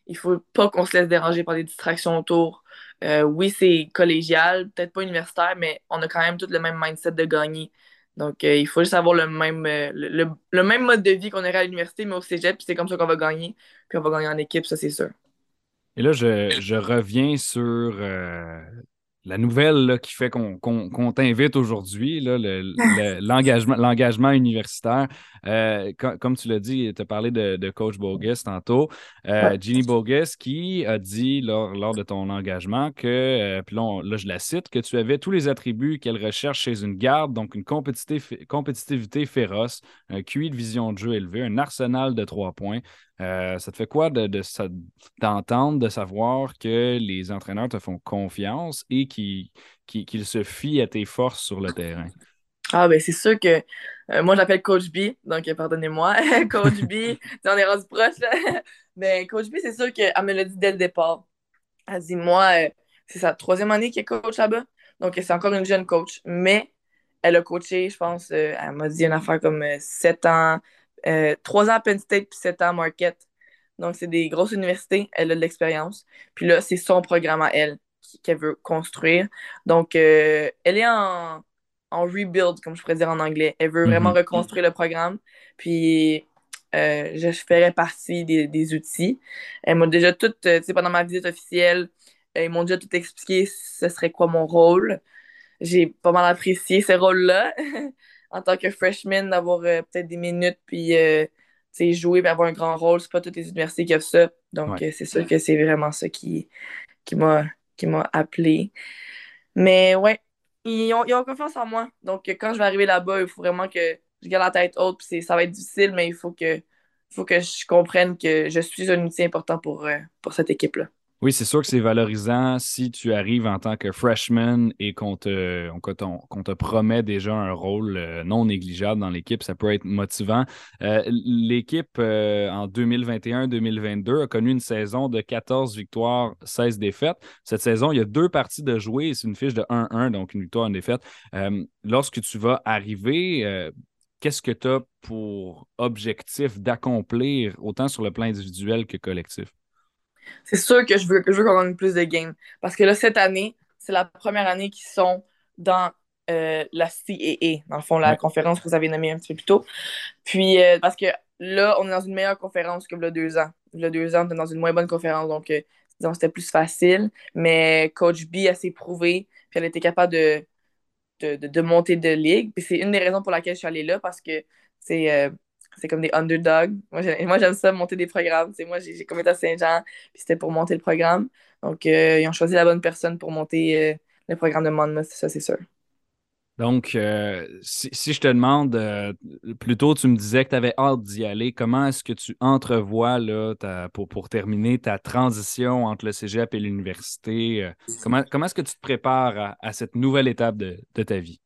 Il ne faut pas qu'on se laisse déranger par des distractions autour. Euh, oui, c'est collégial, peut-être pas universitaire, mais on a quand même tout le même mindset de gagner. Donc, euh, il faut juste avoir le même, euh, le, même mode de vie qu'on aurait à l'université, mais au cégep, puis c'est comme ça qu'on va gagner. Puis on va gagner en équipe, ça, c'est sûr. Et là, je, reviens sur euh, la nouvelle qui fait qu'on t'invite aujourd'hui, l'engagement universitaire. Euh, comme tu l'as dit, tu as parlé de, coach Bogus tantôt. Euh, Ginny Bogus qui a dit lors, de ton engagement que, euh, puis là, je la cite, que tu avais tous les attributs qu'elle recherche chez une garde, donc une compétitivité féroce, un QI de vision de jeu élevé, un arsenal de trois points, euh, ça te fait quoi de, d'entendre, de, savoir que les entraîneurs te font confiance et qu'ils, se fient à tes forces sur le terrain? Ah, ben c'est sûr que euh, moi, j'appelle Coach B, donc pardonnez-moi. Coach B, on est rendu proche. Mais Coach B, c'est sûr qu'elle me l'a dit dès le départ. Elle dit, moi, euh, c'est sa troisième année qu'elle coach là-bas. Donc, c'est encore une jeune coach. Mais elle a coaché, je pense, elle m'a dit une affaire comme sept ans, euh, trois ans à Penn State puis sept ans à Marquette. Donc, c'est des grosses universités. Elle a de l'expérience. Puis là, c'est son programme à elle qu'elle veut construire. Donc, euh, elle est en, en, rebuild, comme je pourrais dire en anglais. Elle veut vraiment mhm. reconstruire le programme. Puis, euh, je ferai partie des, des outils. Elle m'a déjà tout, tu sais, pendant ma visite officielle, ils m'ont déjà tout expliqué ce serait quoi mon rôle. J'ai pas mal apprécié ce rôle-là. en tant que freshman, d'avoir euh, peut-être des minutes, puis euh, jouer, puis avoir un grand rôle. C'est pas toutes les universités qui offrent ça. Donc, euh, c'est sûr que c'est vraiment ça qui, qui m'a appelé. Mais ouais, ils ont, confiance en moi. Donc, quand je vais arriver là-bas, il faut vraiment que je garde la tête haute. Puis ça va être difficile, mais il faut que, faut que je comprenne que je suis un outil important pour, pour cette équipe-là. Oui, c'est sûr que c'est valorisant si tu arrives en tant que freshman et qu'on te, te promet déjà un rôle euh, non négligeable dans l'équipe. Ça peut être motivant. Euh, l'équipe euh, en 2021-2022 a connu une saison de 14 victoires, 16 défaites. Cette saison, il y a deux parties de jouer. C'est une fiche de 1-1, donc une victoire, une défaite. lorsque tu vas arriver, qu'est-ce que tu as pour objectif d'accomplir autant sur le plan individuel que collectif? C'est sûr que je veux, que je veux qu'on gagne plus de games. Parce que là, cette année, c'est la première année qu'ils sont dans euh, la CAA, dans le fond, la conférence que vous avez nommée un petit peu plus tôt. Puis, euh, parce que là, on est dans une meilleure conférence que le deux ans. Le deux ans, on est dans une moins bonne conférence, donc euh, disons, c'était plus facile. Mais Coach B, elle s'est prouvée, puis elle était capable de, de, de, monter de ligue. Puis c'est une des raisons pour laquelle je suis allée là, parce que c'est c'est comme des underdogs. Moi, j'aime ça, monter des programmes. moi, j'ai été à Saint-Jean, puis c'était pour monter le programme. Donc, euh, ils ont choisi la bonne personne pour monter euh, le programme de Monmouth, ça, c'est sûr. Donc, euh, si, je te demande, plus tôt, tu me disais que tu avais hâte d'y aller. Comment est-ce que tu entrevois, là, pour, pour terminer, ta transition entre le cégep et l'université? comment comment est-ce que tu te prépares à, cette nouvelle étape de, de ta vie?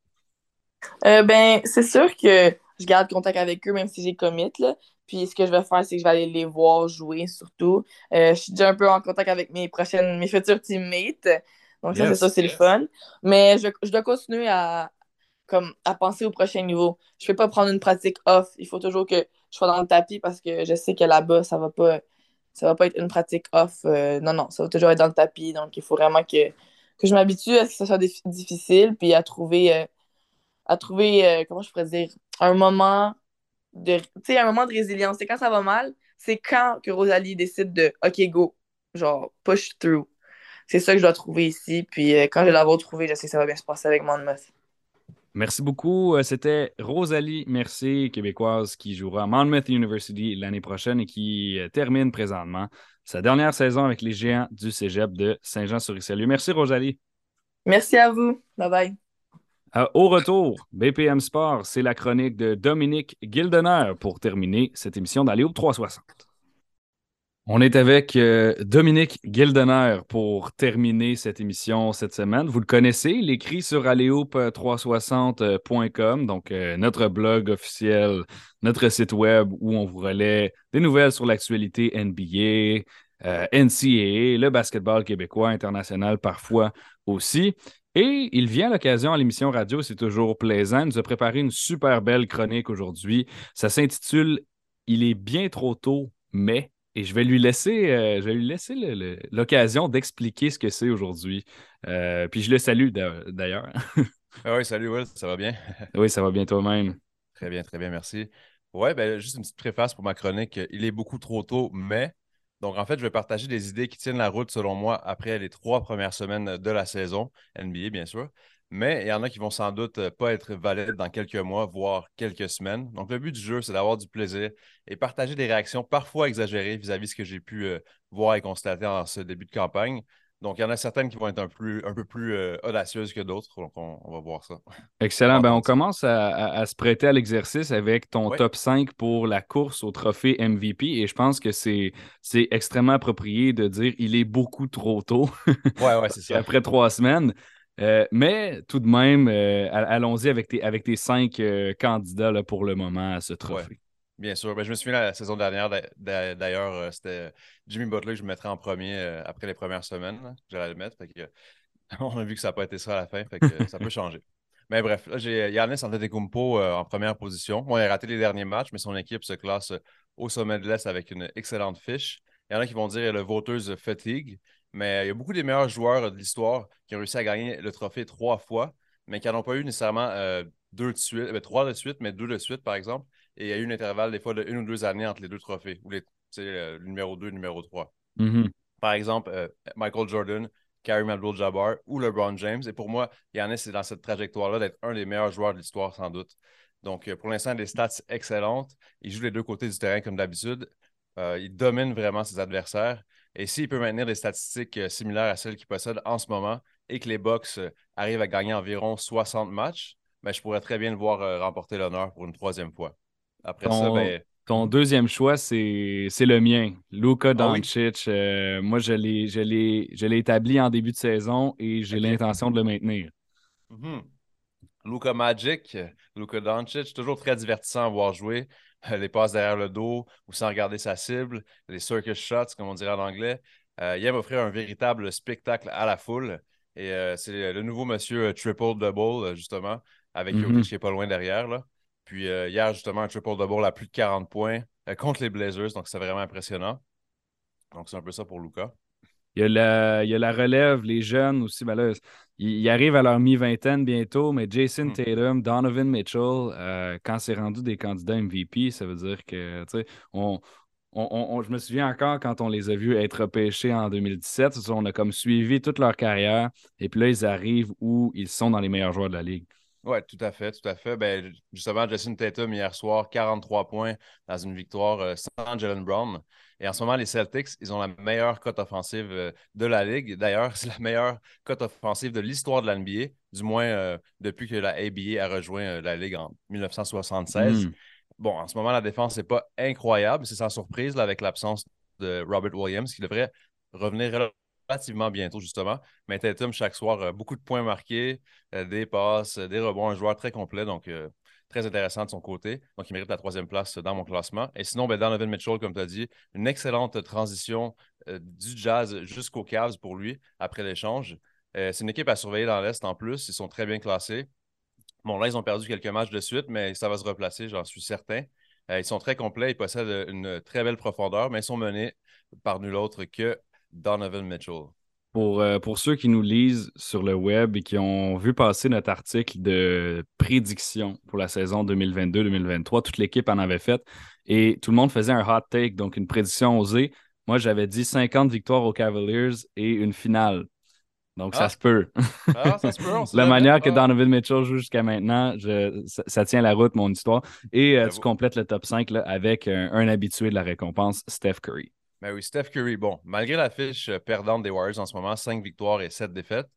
ben, c'est sûr que je garde contact avec eux, même si j'ai commit. Là. Puis ce que je vais faire, c'est que je vais aller les voir jouer surtout. Euh, je suis déjà un peu en contact avec mes prochaines, mes futurs teammates. Donc ça, c'est ça, c'est le fun. Mais je, je, dois continuer à, comme, à penser au prochain niveau. Je ne peux pas prendre une pratique off. Il faut toujours que je sois dans le tapis parce que je sais que là-bas, ça va pas. Ça va pas être une pratique off. Euh, non, non, ça va toujours être dans le tapis. Donc, il faut vraiment que, que je m'habitue à ce que ça soit difficile, puis à trouver, euh, à trouver comment je pourrais dire, un moment de, un moment de résilience. C'est quand ça va mal, c'est quand que Rosalie décide de OK, go, genre push through. C'est ça que je dois trouver ici. Puis euh, quand je vais l'avoir trouvé, je sais que ça va bien se passer avec Monmouth. Merci beaucoup. Euh, c'était Rosalie Mercier, québécoise, qui jouera à Monmouth University l'année prochaine et qui euh, termine présentement sa dernière saison avec les géants du cégep de Saint-Jean-sur-Richelieu. Merci, Rosalie. Merci à vous. Bye bye. Euh, au retour, BPM Sport, c'est la chronique de Dominique Gildener pour terminer cette émission d'Aléo 360. On est avec euh, Dominique Gildener pour terminer cette émission cette semaine. Vous le connaissez, il écrit sur aléoup360.com, donc euh, notre blog officiel, notre site web où on vous relaie des nouvelles sur l'actualité NBA, NCAA, le basketball québécois international parfois aussi. Et il vient à l'occasion à l'émission radio, c'est toujours plaisant. Il nous a préparé une super belle chronique aujourd'hui. Ça s'intitule Il est bien trop tôt, mais. Et je vais lui laisser, euh, je vais lui laisser l'occasion d'expliquer ce que c'est aujourd'hui. Euh, puis je le salue d'ailleurs. ah oui, salut Will, ça va bien? oui, ça va bien toi-même. Très bien, très bien, merci. Ouais, ben, juste une petite préface pour ma chronique. Il est beaucoup trop tôt, mais Donc, en fait, je vais partager des idées qui tiennent la route, selon moi, après les trois premières semaines de la saison, NBA, bien sûr. Mais il y en a qui vont sans doute euh, pas être valides dans quelques mois, voire quelques semaines. Donc, le but du jeu, c'est d'avoir du plaisir et partager des réactions parfois exagérées vis-à-vis de ce que j'ai pu euh, voir et constater en ce début de campagne. Donc, il y en a certaines qui vont être un, peu plus euh, audacieuses que d'autres. Donc, on, va voir ça. Excellent. Ben, on commence à, se prêter à l'exercice avec ton top 5 pour la course au trophée MVP. Et je pense que c'est extrêmement approprié de dire il est beaucoup trop tôt. Ouais, ouais, c'est ça. Après trois semaines. Euh, mais tout de même, euh, allons-y avec tes, avec tes cinq candidats pour le moment à ce trophée. Bien sûr. Ben, je me souviens la saison dernière, d'ailleurs, c'était Jimmy Butler que je mettrais en premier après les premières semaines. J'allais le mettre. on a vu que ça n'a pas été ça à la fin, ça peut changer. Mais bref, là, j'ai Yannis Antetokounmpo en première position. Bon, il a raté les derniers matchs, mais son équipe se classe au sommet de l'Est avec une excellente fiche. Il y en a qui vont dire le voteuse fatigue. Mais il y a beaucoup des meilleurs joueurs de l'histoire qui ont réussi à gagner le trophée trois fois, mais qui n'en ont pas eu nécessairement euh, deux de suite, ben, trois de suite, mais deux de suite, par exemple. Et il y a eu un intervalle des fois de une ou deux années entre les deux trophées, ou les, le numéro 2 et le numéro 3. Mm-hmm. Par exemple, euh, Michael Jordan, Karim Abdul-Jabbar ou LeBron James. Et pour moi, Yannis est dans cette trajectoire-là d'être un des meilleurs joueurs de l'histoire, sans doute. Donc, euh, pour l'instant, des stats excellentes. Il joue les deux côtés du terrain comme d'habitude. il domine vraiment ses adversaires. Et s'il peut maintenir des statistiques euh, similaires à celles qu'il possède en ce moment et que les Bucks euh, arrivent à gagner environ 60 matchs, ben, je pourrais très bien le voir euh, remporter l'honneur pour une troisième fois. Après ton, ça, ben... ton deuxième choix, c'est le mien. Luka ah Doncic. moi, je l'ai établi en début de saison et j'ai l'intention de le maintenir. Mm-hmm. Luka Magic, Luka Doncic, toujours très divertissant à voir jouer. les passes derrière le dos ou sans regarder sa cible, les circus shots, comme on dirait en anglais. Euh, il aime offrir un véritable spectacle à la foule. Et euh, c'est le nouveau monsieur euh, triple-double, justement, avec mm qui est pas loin derrière. Là. Puis hier, justement, un triple-double à plus de 40 points contre les Blazers. Donc, c'est vraiment impressionnant. Donc, c'est un peu ça pour Luca. Il y, a la, il y a la relève, les jeunes aussi. Ben là, ils, arrivent à leur mi-vingtaine bientôt, mais Jason hmm. Tatum, Donovan Mitchell, euh, quand c'est rendu des candidats MVP, ça veut dire que, tu sais, on, je me souviens encore quand on les a vus être repêchés en 2017. On a comme suivi toute leur carrière et puis là, ils arrivent où ils sont dans les meilleurs joueurs de la ligue. Oui, tout à fait, tout à fait. Ben, justement, Jason Tatum, hier soir, 43 points dans une victoire euh, sans Jalen Brown. Et en ce moment, les Celtics, ils ont la meilleure cote offensive euh, de la Ligue. D'ailleurs, c'est la meilleure cote offensive de l'histoire de l'NBA, du moins euh, depuis que la ABA a rejoint la Ligue en 1976. Hmm. Bon, en ce moment, la défense n'est pas incroyable. C'est sans surprise avec l'absence de Robert Williams qui devrait revenir relativement bientôt, justement. Mais Tatum, chaque soir, euh, beaucoup de points marqués, euh, des passes, des rebonds, un joueur très complet, donc euh, très intéressant de son côté. Donc, il mérite la troisième place dans mon classement. Et sinon, ben, Donovan Mitchell, comme tu as dit, une excellente transition du jazz jusqu'aux Cavs pour lui après l'échange. c'est une équipe à surveiller dans l'Est en plus. Ils sont très bien classés. Bon, là, ils ont perdu quelques matchs de suite, mais ça va se replacer, j'en suis certain. ils sont très complets, ils possèdent une très belle profondeur, mais ils sont menés par nul autre que Donovan Mitchell. Pour, euh, pour ceux qui nous lisent sur le web et qui ont vu passer notre article de prédiction pour la saison 2022-2023, toute l'équipe en avait fait et tout le monde faisait un hot take, donc une prédiction osée. Moi, j'avais dit 50 victoires aux Cavaliers et une finale. Donc, ça ah. se peut. Ah, ça se peut la manière que Donovan Mitchell joue jusqu'à maintenant, ça, tient la route, mon histoire. Et euh, tu complètes le top 5 avec un habitué de la récompense, Steph Curry. Ben oui, Steph Curry, bon, malgré la fiche euh, perdante des Warriors en ce moment, 5 victoires et 7 défaites,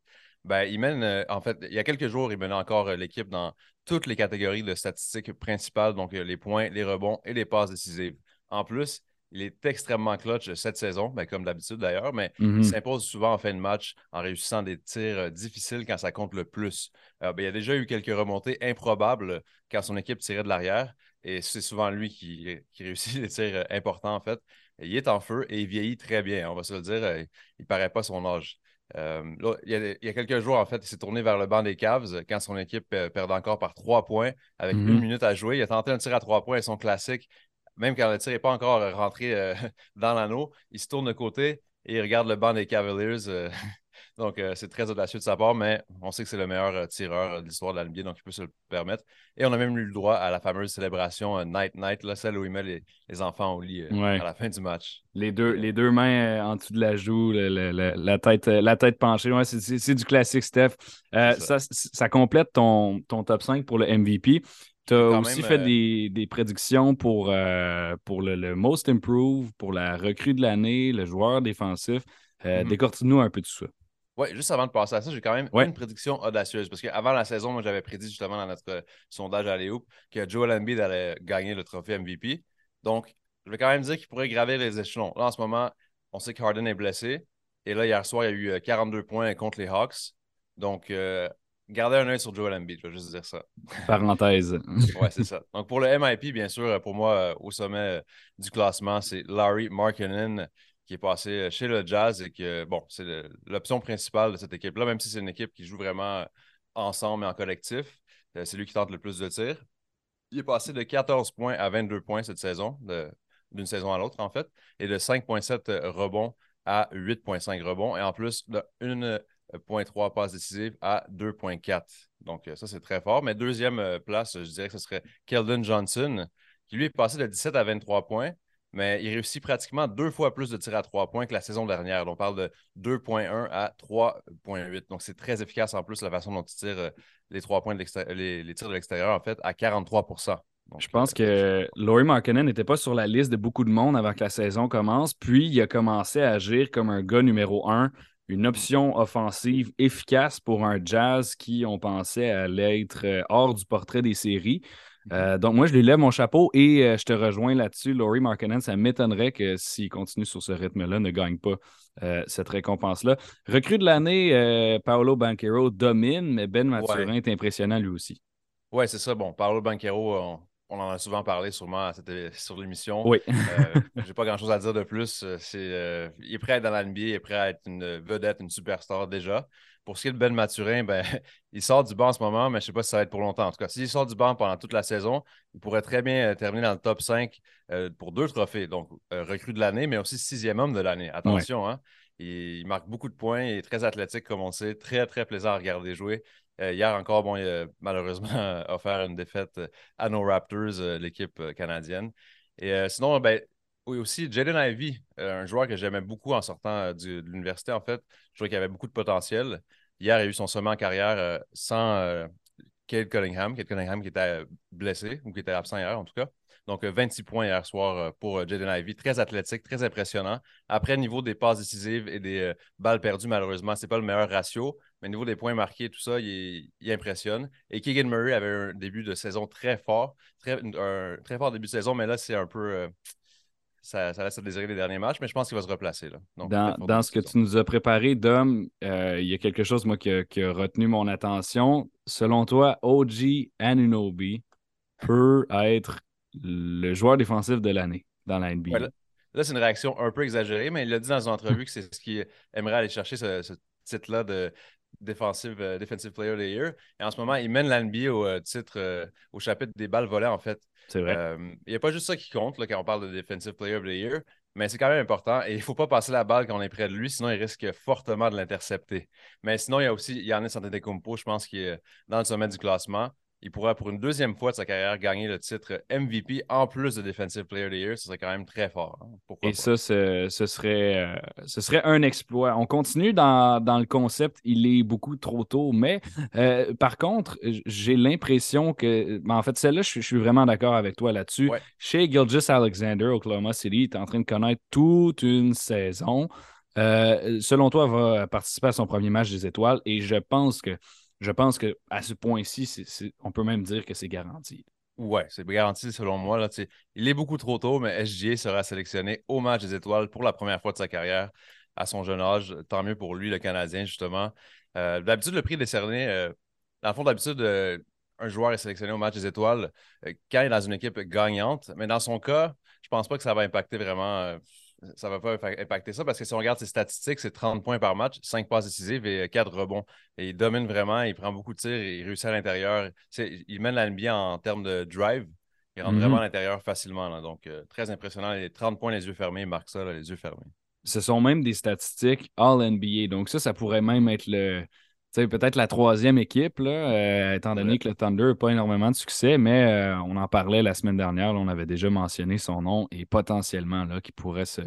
ben, il mène, euh, en fait, il y a quelques jours, il menait encore euh, l'équipe dans toutes les catégories de statistiques principales, donc les points, les rebonds et les passes décisives. En plus, il est extrêmement clutch cette saison, ben, comme d'habitude d'ailleurs, mais il mm-hmm. s'impose souvent en fin de match en réussissant des tirs difficiles quand ça compte le plus. Ben, il y a déjà eu quelques remontées improbables quand son équipe tirait de l'arrière, et c'est souvent lui qui, qui réussit les tirs importants en fait il est en feu et il vieillit très bien, on va se le dire. Euh, il ne paraît pas son âge. Euh, il, y a, quelques jours, en fait, il s'est tourné vers le banc des Cavs quand son équipe euh, perdait encore par trois points avec une mhm. minute à jouer. Il a tenté un tir à trois points et son classique, même quand le tir n'est pas encore rentré dans l'anneau, il se tourne de côté et il regarde le banc des Cavaliers Donc, euh, c'est très audacieux de sa part, mais on sait que c'est le meilleur euh, tireur de l'histoire de la NBA, donc il peut se le permettre. Et on a même eu le droit à la fameuse célébration Night Night, là, celle où il met les, enfants au lit à la fin du match. Les deux, les deux mains en dessous de la joue, la, tête, la tête penchée. Ouais, c'est du classique, Steph. Ça. Ça, complète ton, ton top 5 pour le MVP. Tu as aussi fait des, des, prédictions pour, pour le, le, Most Improved, pour la recrue de l'année, le joueur défensif. Euh, mhm. Décortique-nous un peu tout ça. Oui, juste avant de passer à ça, j'ai quand même une prédiction audacieuse. Parce qu'avant la saison, moi, j'avais prédit justement dans notre sondage à Léo que Joel Embiid allait gagner le trophée MVP. Donc, je vais quand même dire qu'il pourrait gravir les échelons. Là, en ce moment, on sait que Harden est blessé. Et là, hier soir, il y a eu 42 euh, points contre les Hawks. Donc, euh, gardez un œil sur Joel Embiid, je vais juste dire ça. Parenthèse. ouais, c'est ça. Donc, pour le MIP, bien sûr, pour moi, au sommet du classement, c'est Larry Markkinen qui est passé euh, chez le Jazz et que, bon, c'est l'option principale de cette équipe-là, même si c'est une équipe qui joue vraiment ensemble et en collectif. Euh, c'est lui qui tente le plus de tirs. Il est passé de 14 points à 22 points cette saison, d'une saison à l'autre, en fait, et de 5,7 rebonds à 8,5 rebonds, et en plus de 1,3 passes décisives à 2,4. Donc, euh, ça, c'est très fort. Mais deuxième place, je dirais que ce serait Keldon Johnson, qui lui est passé de 17 à 23 points, mais il réussit pratiquement deux fois plus de tirs à trois points que la saison dernière. on parle de 2,1 à 3,8. Donc, c'est très efficace en plus la façon dont il tire euh, les trois points de les, les, tirs de l'extérieur, en fait, à 43% je pense que Laurie Markkinen n'était pas sur la liste de beaucoup de monde avant que la saison commence. Puis, il a commencé à agir comme un gars numéro un, une option offensive efficace pour un Jazz qui, on pensait, allait être euh, hors du portrait des séries. Euh, donc, moi, je lui lève mon chapeau et euh, je te rejoins là-dessus. Laurie Markkinen, ça m'étonnerait que s'il continue sur ce rythme-là, ne gagne pas euh, cette récompense-là. Recrue de l'année, Paolo Banquero domine, mais Ben Mathurin est impressionnant lui aussi. Oui, c'est ça. Bon, Paolo Banquero, on, en a souvent parlé sûrement sur l'émission. Oui. J'ai pas grand-chose à dire de plus. C'est, il est prêt à être dans la NBA, il est prêt à être une vedette, une superstar déjà. Pour ce qui est de Ben Maturin, ben, il sort du banc en ce moment, mais je ne sais pas si ça va être pour longtemps. En tout cas, s'il sort du banc pendant toute la saison, il pourrait très bien euh, terminer dans le top 5 euh, pour deux trophées. Donc, euh, recrue de l'année, mais aussi sixième homme de l'année. Attention, hein? il, marque beaucoup de points, il est très athlétique, comme on sait, très, très plaisant à regarder jouer. hier encore, bon, il a malheureusement offert une défaite à nos Raptors, l'équipe canadienne. Et sinon, ben, oui, aussi, Jaden Ivey, euh, un joueur que j'aimais beaucoup en sortant euh, de l'université, en fait. Je trouvais qu'il avait beaucoup de potentiel. Hier, il a eu son sommet en carrière euh, sans Cade Cunningham. Cade Cunningham qui était blessé ou qui était absent hier, en tout cas. Donc, 26 points hier soir pour Jaden Ivey. Très athlétique, très impressionnant. Après, niveau des passes décisives et des balles perdues, malheureusement, ce n'est pas le meilleur ratio. Mais au niveau des points marqués, tout ça, il, impressionne. Et Keegan Murray avait un début de saison très fort. Très, un très fort début de saison, mais là, c'est un peu ça, laisse à désirer les derniers matchs, mais je pense qu'il va se replacer. Là. dans, ce que tu nous as préparé, Dom, euh, il y a quelque chose moi, qui, a, retenu mon attention. Selon toi, OG Anunobi peut être le joueur défensif de l'année dans la NBA? là, c'est une réaction un peu exagérée, mais il a dit dans une entrevue que c'est ce qu'il aimerait aller chercher, ce, titre-là de Defensive, euh, defensive Player of the Year. Et en ce moment, il mène la NBA au euh, titre, au chapitre des balles volées, en fait. C'est vrai. Euh, il n'y a pas juste ça qui compte là, quand on parle de Defensive Player of the Year, mais c'est quand même important. Et il ne faut pas passer la balle quand on est près de lui, sinon il risque fortement de l'intercepter. Mais sinon, il y a aussi Yannis Antetokounmpo, je pense, qui est dans le sommet du classement il pourrait pour une deuxième fois de sa carrière gagner le titre MVP en plus de Defensive Player of the Year. Ce serait quand même très fort. Hein. Et ça, ce, serait, euh, ce serait un exploit. On continue dans, le concept, il est beaucoup trop tôt, mais euh, par contre, j'ai l'impression que, ben, en fait, celle-là, je, suis vraiment d'accord avec toi là-dessus. Chez Gilgis Alexander, Oklahoma City, est en train de connaître toute une saison. Euh, selon toi, va participer à son premier match des étoiles et je pense que je pense qu'à ce point-ci, on peut même dire que c'est garanti. Oui, c'est garanti selon moi. Il est beaucoup trop tôt, mais SGA sera sélectionné au match des étoiles pour la première fois de sa carrière à son jeune âge. Tant mieux pour lui, le Canadien, justement. Euh, d'habitude, le prix décerné, euh, dans le fond, d'habitude, euh, un joueur est sélectionné au match des étoiles quand il est dans une équipe gagnante. Mais dans son cas, je ne pense pas que ça va impacter vraiment ça ne va pas impacter ça parce que si on regarde ses statistiques, c'est 30 points par match, 5 passes décisives et 4 rebonds. Et il domine vraiment, il prend beaucoup de tirs, il réussit à l'intérieur. Il mène la NBA en termes de drive. Il rentre vraiment à mhm. l'intérieur facilement. Donc, euh, très impressionnant. Les 30 points les yeux fermés, il marque ça, les yeux fermés. ce sont même des statistiques All-NBA. Donc ça, ça pourrait même être le peut-être la troisième équipe, là, euh, étant donné que le Thunder n'a pas énormément de succès, mais euh, on en parlait la semaine dernière, on avait déjà mentionné son nom et potentiellement là, qui pourrait se,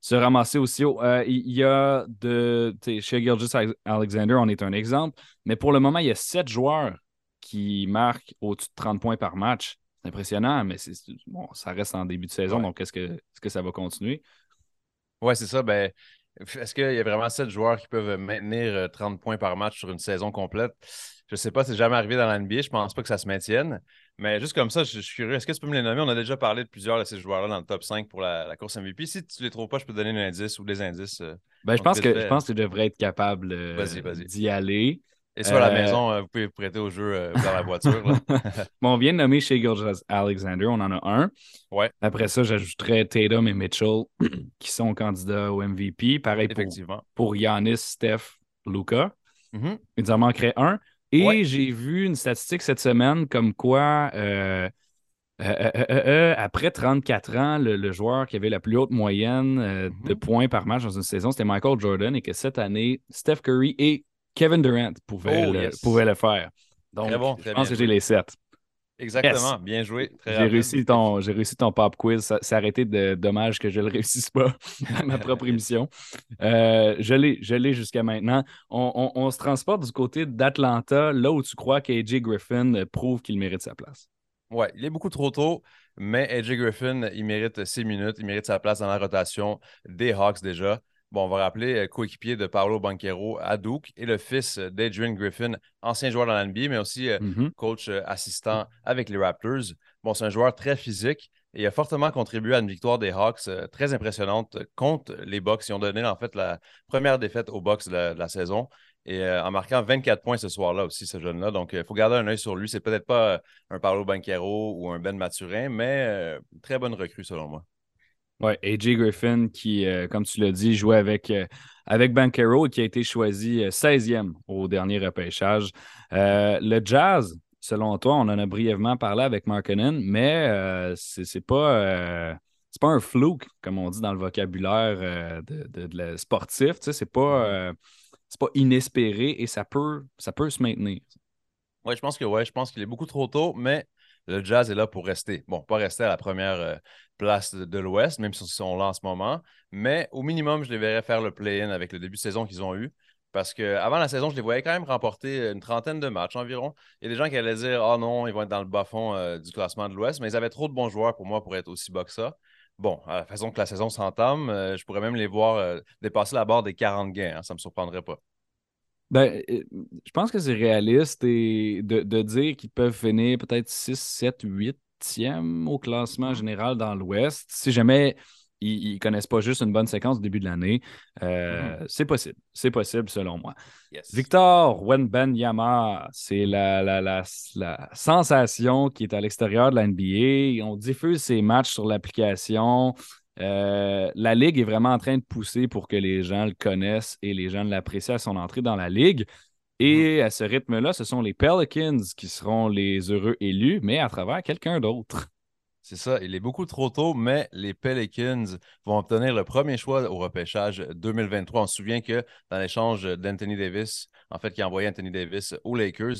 se ramasser aussi haut. Euh, il y a de. Chez Gilgis Alexander, on est un exemple, mais pour le moment, il y a sept joueurs qui marquent au-dessus de 30 points par match. C'est impressionnant, mais bon, ça reste en début de saison, donc est-ce que, est que ça va continuer? Oui, c'est ça. Ben, est-ce qu'il y a vraiment sept joueurs qui peuvent maintenir 30 euh, points par match sur une saison complète? Je ne sais pas, c'est jamais arrivé dans l'NBA. Je ne pense pas que ça se maintienne. Mais juste comme ça, je, suis curieux. Est-ce que tu peux me les nommer? On a déjà parlé de plusieurs de ces joueurs-là dans le top 5 pour la, course MVP. Si tu ne les trouves pas, je peux te donner un indice ou des indices. Euh, ben, je, pense que, je pense que tu devrais être capable euh, d'y aller. Et sur la maison, vous pouvez vous prêter au jeu dans la voiture. bon, on vient de nommer chez Alexander, on en a un. Ouais. Après ça, j'ajouterais Tatum et Mitchell qui sont candidats au MVP. Pareil pour, pour Giannis, Steph, Luca. Mm-hmm. Il en manquerait un. Et j'ai vu une statistique cette semaine comme quoi, euh, euh, euh, après 34 ans, le, joueur qui avait la plus haute moyenne de mm-hmm. points par match dans une saison, c'était Michael Jordan et que cette année, Steph Curry et Kevin Durant pouvaient, oh, le, le, faire. Donc, je pense que j'ai les sept. Exactement, bien joué. J'ai réussi, ton, réussi ton pop quiz. C'est arrêté de dommage que je ne le réussisse pas à ma propre émission. Euh, je l'ai jusqu'à maintenant. On, se transporte du côté d'Atlanta, là où tu crois qu'AJ Griffin prouve qu'il mérite sa place. Oui, il est beaucoup trop tôt, mais AJ Griffin, il mérite six minutes. Il mérite sa place dans la rotation des Hawks déjà. Bon, on va rappeler euh, coéquipier de Paolo Banquero à Duke et le fils d'Adrian Griffin, ancien joueur dans l'NBA, mais aussi euh, mm-hmm. coach euh, assistant avec les Raptors. Bon, c'est un joueur très physique et a fortement contribué à une victoire des Hawks très impressionnante contre les Bucks. Ils ont donné en fait la première défaite aux Bucks de la, saison et en marquant 24 points ce soir-là aussi, ce jeune-là. Donc, il faut garder un œil sur lui. C'est peut-être pas un Paolo Banquero ou un Ben Maturin, mais très bonne recrue selon moi. Oui, AJ Griffin, qui, euh, comme tu l'as dit, jouait avec, euh, avec Bankero et qui a été choisi 16e euh, au dernier repêchage. le Jazz, selon toi, on en a brièvement parlé avec Markinen, mais c'est pas. c'est pas un flou, comme on dit dans le vocabulaire de, de, sportif. C'est pas, pas inespéré et ça peut, ça peut se maintenir. Oui, je pense que ouais, je pense qu'il est beaucoup trop tôt, mais le Jazz est là pour rester. Bon, pas rester à la première place de, l'Ouest, même si ils sont là en ce moment. Mais au minimum, je les verrais faire le play-in avec le début de saison qu'ils ont eu. Parce qu'avant la saison, je les voyais quand même remporter une trentaine de matchs environ. Il y a des gens qui allaient dire Oh non, ils vont être dans le bas-fond euh, du classement de l'Ouest, mais ils avaient trop de bons joueurs pour moi pour être aussi bas que ça. Bon, à la façon que la saison s'entame, euh, je pourrais même les voir euh, dépasser la barre des 40 gains. Hein, ça ne me surprendrait pas. Ben, je pense que c'est réaliste et de, de dire qu'ils peuvent finir peut-être 6, 7, 8 au classement général dans l'Ouest. Si jamais ils ne connaissent pas juste une bonne séquence au début de l'année, euh, mm-hmm. c'est possible. C'est possible selon moi. Victor Wenbanyama, c'est la, la, la, sensation qui est à l'extérieur de la NBA. On diffuse ses matchs sur l'application. Euh, la Ligue est vraiment en train de pousser pour que les gens le connaissent et les gens l'apprécient à son entrée dans la Ligue. Et à ce rythme-là, ce sont les Pelicans qui seront les heureux élus, mais à travers quelqu'un d'autre. C'est ça, il est beaucoup trop tôt, mais les Pelicans vont obtenir le premier choix au repêchage 2023. On se souvient que dans l'échange d'Anthony Davis, en fait, qui a envoyé Anthony Davis aux Lakers,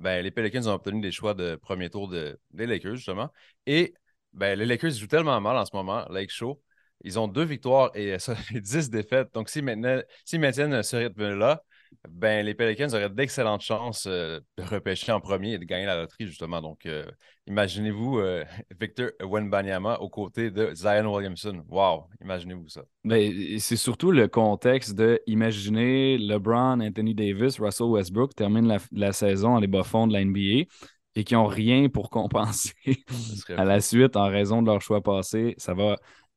ben, les Pelicans ont obtenu des choix de premier tour de, des Lakers, justement. Et ben, les Lakers jouent tellement mal en ce moment, Lake Show. Ils ont deux victoires et, et dix défaites. Donc, s'ils maintiennent ce rythme-là, ben, les Pelicans auraient d'excellentes chances euh, de repêcher en premier et de gagner la loterie, justement. Donc, euh, imaginez-vous euh, Victor Wenbanyama aux côtés de Zion Williamson. Wow, imaginez-vous ça. Ben, c'est surtout le contexte de imaginer LeBron, Anthony Davis, Russell Westbrook terminent la, saison à les bas-fonds de la NBA et qui n'ont rien pour compenser à la suite en raison de leur choix passé. Ça va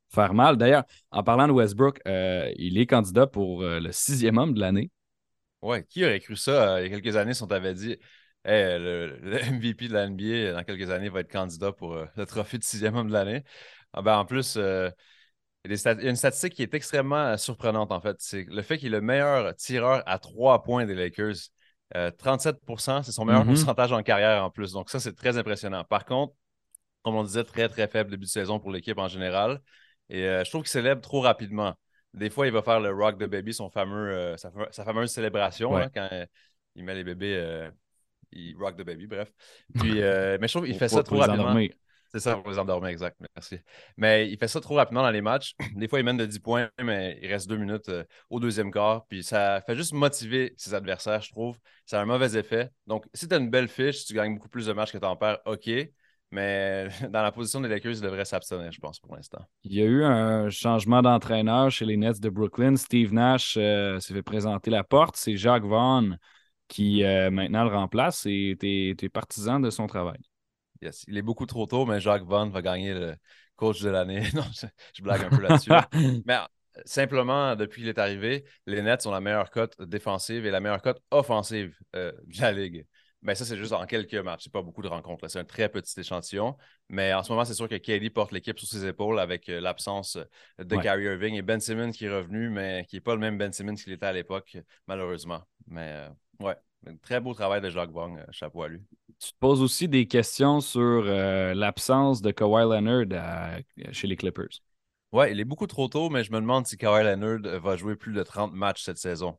faire mal. D'ailleurs, en parlant de Westbrook, il est candidat pour le sixième homme de l'année. Ouais, qui aurait cru ça euh, il y a quelques années si on t'avait dit le, MVP de la NBA dans quelques années va être candidat pour euh, le trophée de sixième homme de l'année? Ah ben, en plus, euh, il, y a une statistique qui est extrêmement surprenante en fait. C'est le fait qu'il est le meilleur tireur à trois points des Lakers. 37% c'est son meilleur mm-hmm. pourcentage en carrière en plus. Donc, ça, c'est très impressionnant. Par contre, comme on disait, très, très faible début de saison pour l'équipe en général. Et je trouve qu'il célèbre trop rapidement Des fois, il va faire le rock de baby, son fameux, sa, fameuse célébration hein, quand il met les bébés, il rock de baby, bref. Puis, mais je trouve qu'il fait ça trop rapidement. C'est ça, pour les endormir, exact. Merci. Mais il fait ça trop rapidement dans les matchs. Des fois, il mène de 10 points, mais il reste deux minutes euh, au deuxième quart. Puis ça fait juste motiver ses adversaires, je trouve. Ça a un mauvais effet. Donc, si tu as une belle fiche, tu gagnes beaucoup plus de matchs que tu en perds, OK. Mais dans la position des Lakers, il devrait s'abstenir, je pense, pour l'instant. Il y a eu un changement d'entraîneur chez les Nets de Brooklyn. Steve Nash euh, s'est fait présenter la porte. C'est Jacques Vaughn qui euh, maintenant le remplace et tu es partisan de son travail. Il est beaucoup trop tôt, mais Jacques Vaughn va gagner le coach de l'année. non, je, blague un peu là-dessus. mais euh, simplement, depuis qu'il est arrivé, les Nets ont la meilleure cote défensive et la meilleure cote offensive euh, de la Ligue. Mais ça, c'est juste en quelques matchs. C'est pas beaucoup de rencontres. C'est un très petit échantillon. Mais en ce moment, c'est sûr que Kelly porte l'équipe sur ses épaules avec euh, l'absence de Kyrie Irving et Ben Simmons qui est revenu, mais qui n'est pas le même Ben Simmons qu'il était à l'époque, malheureusement. Mais ouais, très beau travail de Jacques Vaughn. Chapeau à lui tu te poses aussi des questions sur euh, l'absence de Kawhi Leonard chez les Clippers. Ouais, il est beaucoup trop tôt, mais je me demande si Kawhi Leonard va jouer plus de 30 matchs cette saison.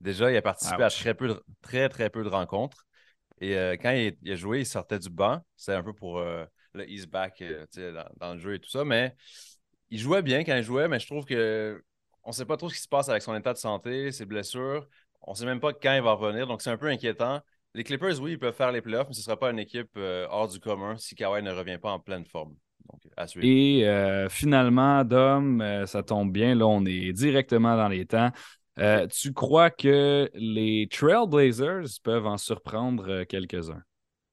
Déjà, il a participé à très, peu de, très, très peu de rencontres. Et euh, quand il, a joué, il sortait du banc. C'est un peu pour euh, le ease back dans, dans, le jeu et tout ça. Mais il jouait bien quand il jouait, mais je trouve que on ne sait pas trop ce qui se passe avec son état de santé, ses blessures. On ne sait même pas quand il va revenir. Donc, c'est un peu inquiétant. Les Clippers, oui, ils peuvent faire les playoffs, mais ce ne sera pas une équipe euh, hors du commun si Kawhi ne revient pas en pleine forme. Donc, Et euh, finalement, Dom, euh, ça tombe bien. Là, on est directement dans les temps. tu crois que les Trailblazers peuvent en surprendre quelques-uns?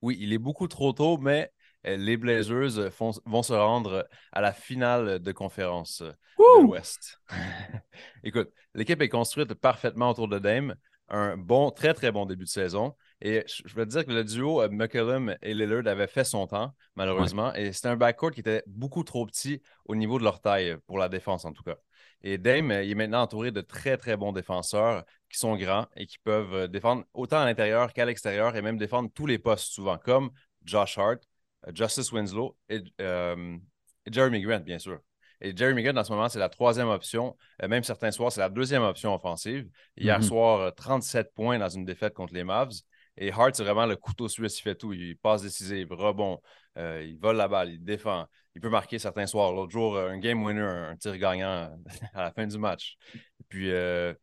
Oui, il est beaucoup trop tôt, mais les Blazers vont se rendre à la finale de conférence de l'Ouest. Écoute, l'équipe est construite parfaitement autour de Dame. Un bon, très, très bon début de saison. Et je veux dire que le duo euh, McCullum et Lillard avait fait son temps, malheureusement. Et c'était un backcourt qui était beaucoup trop petit au niveau de leur taille, pour la défense en tout cas. Et Dame, il est maintenant entouré de très, très bons défenseurs qui sont grands et qui peuvent euh, défendre autant à l'intérieur qu'à l'extérieur et même défendre tous les postes souvent, comme Josh Hart, euh, Justice Winslow et, Jeremy Grant, bien sûr. Et Jeremy Grant, en ce moment, c'est la troisième option. même certains soirs, c'est la deuxième option offensive. Hier mm-hmm. soir, 37 points dans une défaite contre les Mavs. Et Hart, c'est vraiment le couteau suisse. Il fait tout. Il passe décisif, rebond, euh, il vole la balle, il défend. Il peut marquer certains soirs. L'autre jour, un game winner, un tir gagnant à la fin du match. Et puis, euh,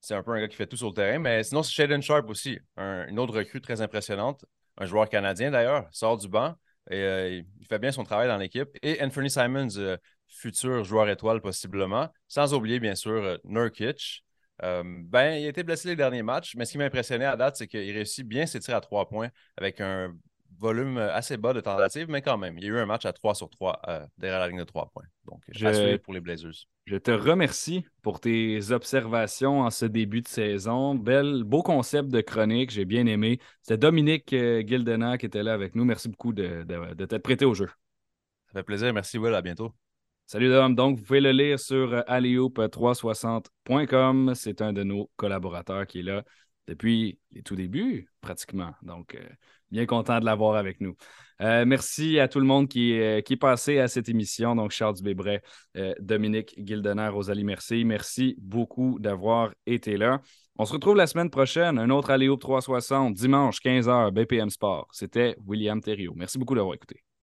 c'est un peu un gars qui fait tout sur le terrain. Mais sinon, c'est Shaden Sharp aussi, une autre recrue très impressionnante. Un joueur canadien d'ailleurs, sort du banc et euh, il fait bien son travail dans l'équipe. Et Anthony Simons, futur joueur étoile possiblement. Sans oublier, bien sûr, Nurkic. Euh, ben, il a été blessé les derniers matchs, mais ce qui m'a impressionné à date, c'est qu'il réussit bien ses tirs à trois points avec un volume assez bas de tentatives, mais quand même, il y a eu un match à 3 sur 3 euh, derrière la ligne de 3 points. Donc, je, pour les Blazers. Je te remercie pour tes observations en ce début de saison. Belle, beau concept de chronique, j'ai bien aimé. C'était Dominique euh, Gildener qui était là avec nous. Merci beaucoup de, de t'être prêté au jeu. Ça fait plaisir. Merci, Will. À bientôt. Salut Dom. Donc, vous pouvez le lire sur alleyhoop360.com. C'est un de nos collaborateurs qui est là depuis les tout débuts, pratiquement. Donc, euh, bien content de l'avoir avec nous. Euh, merci à tout le monde qui, euh, qui est passé à cette émission. Donc, Charles Dubébret, Dominique Gildener, Rosalie Merci. Merci beaucoup d'avoir été là. On se retrouve la semaine prochaine. Un autre Alleyhoop 360, dimanche 15h, BPM Sport. C'était William Thériault. Merci beaucoup d'avoir écouté.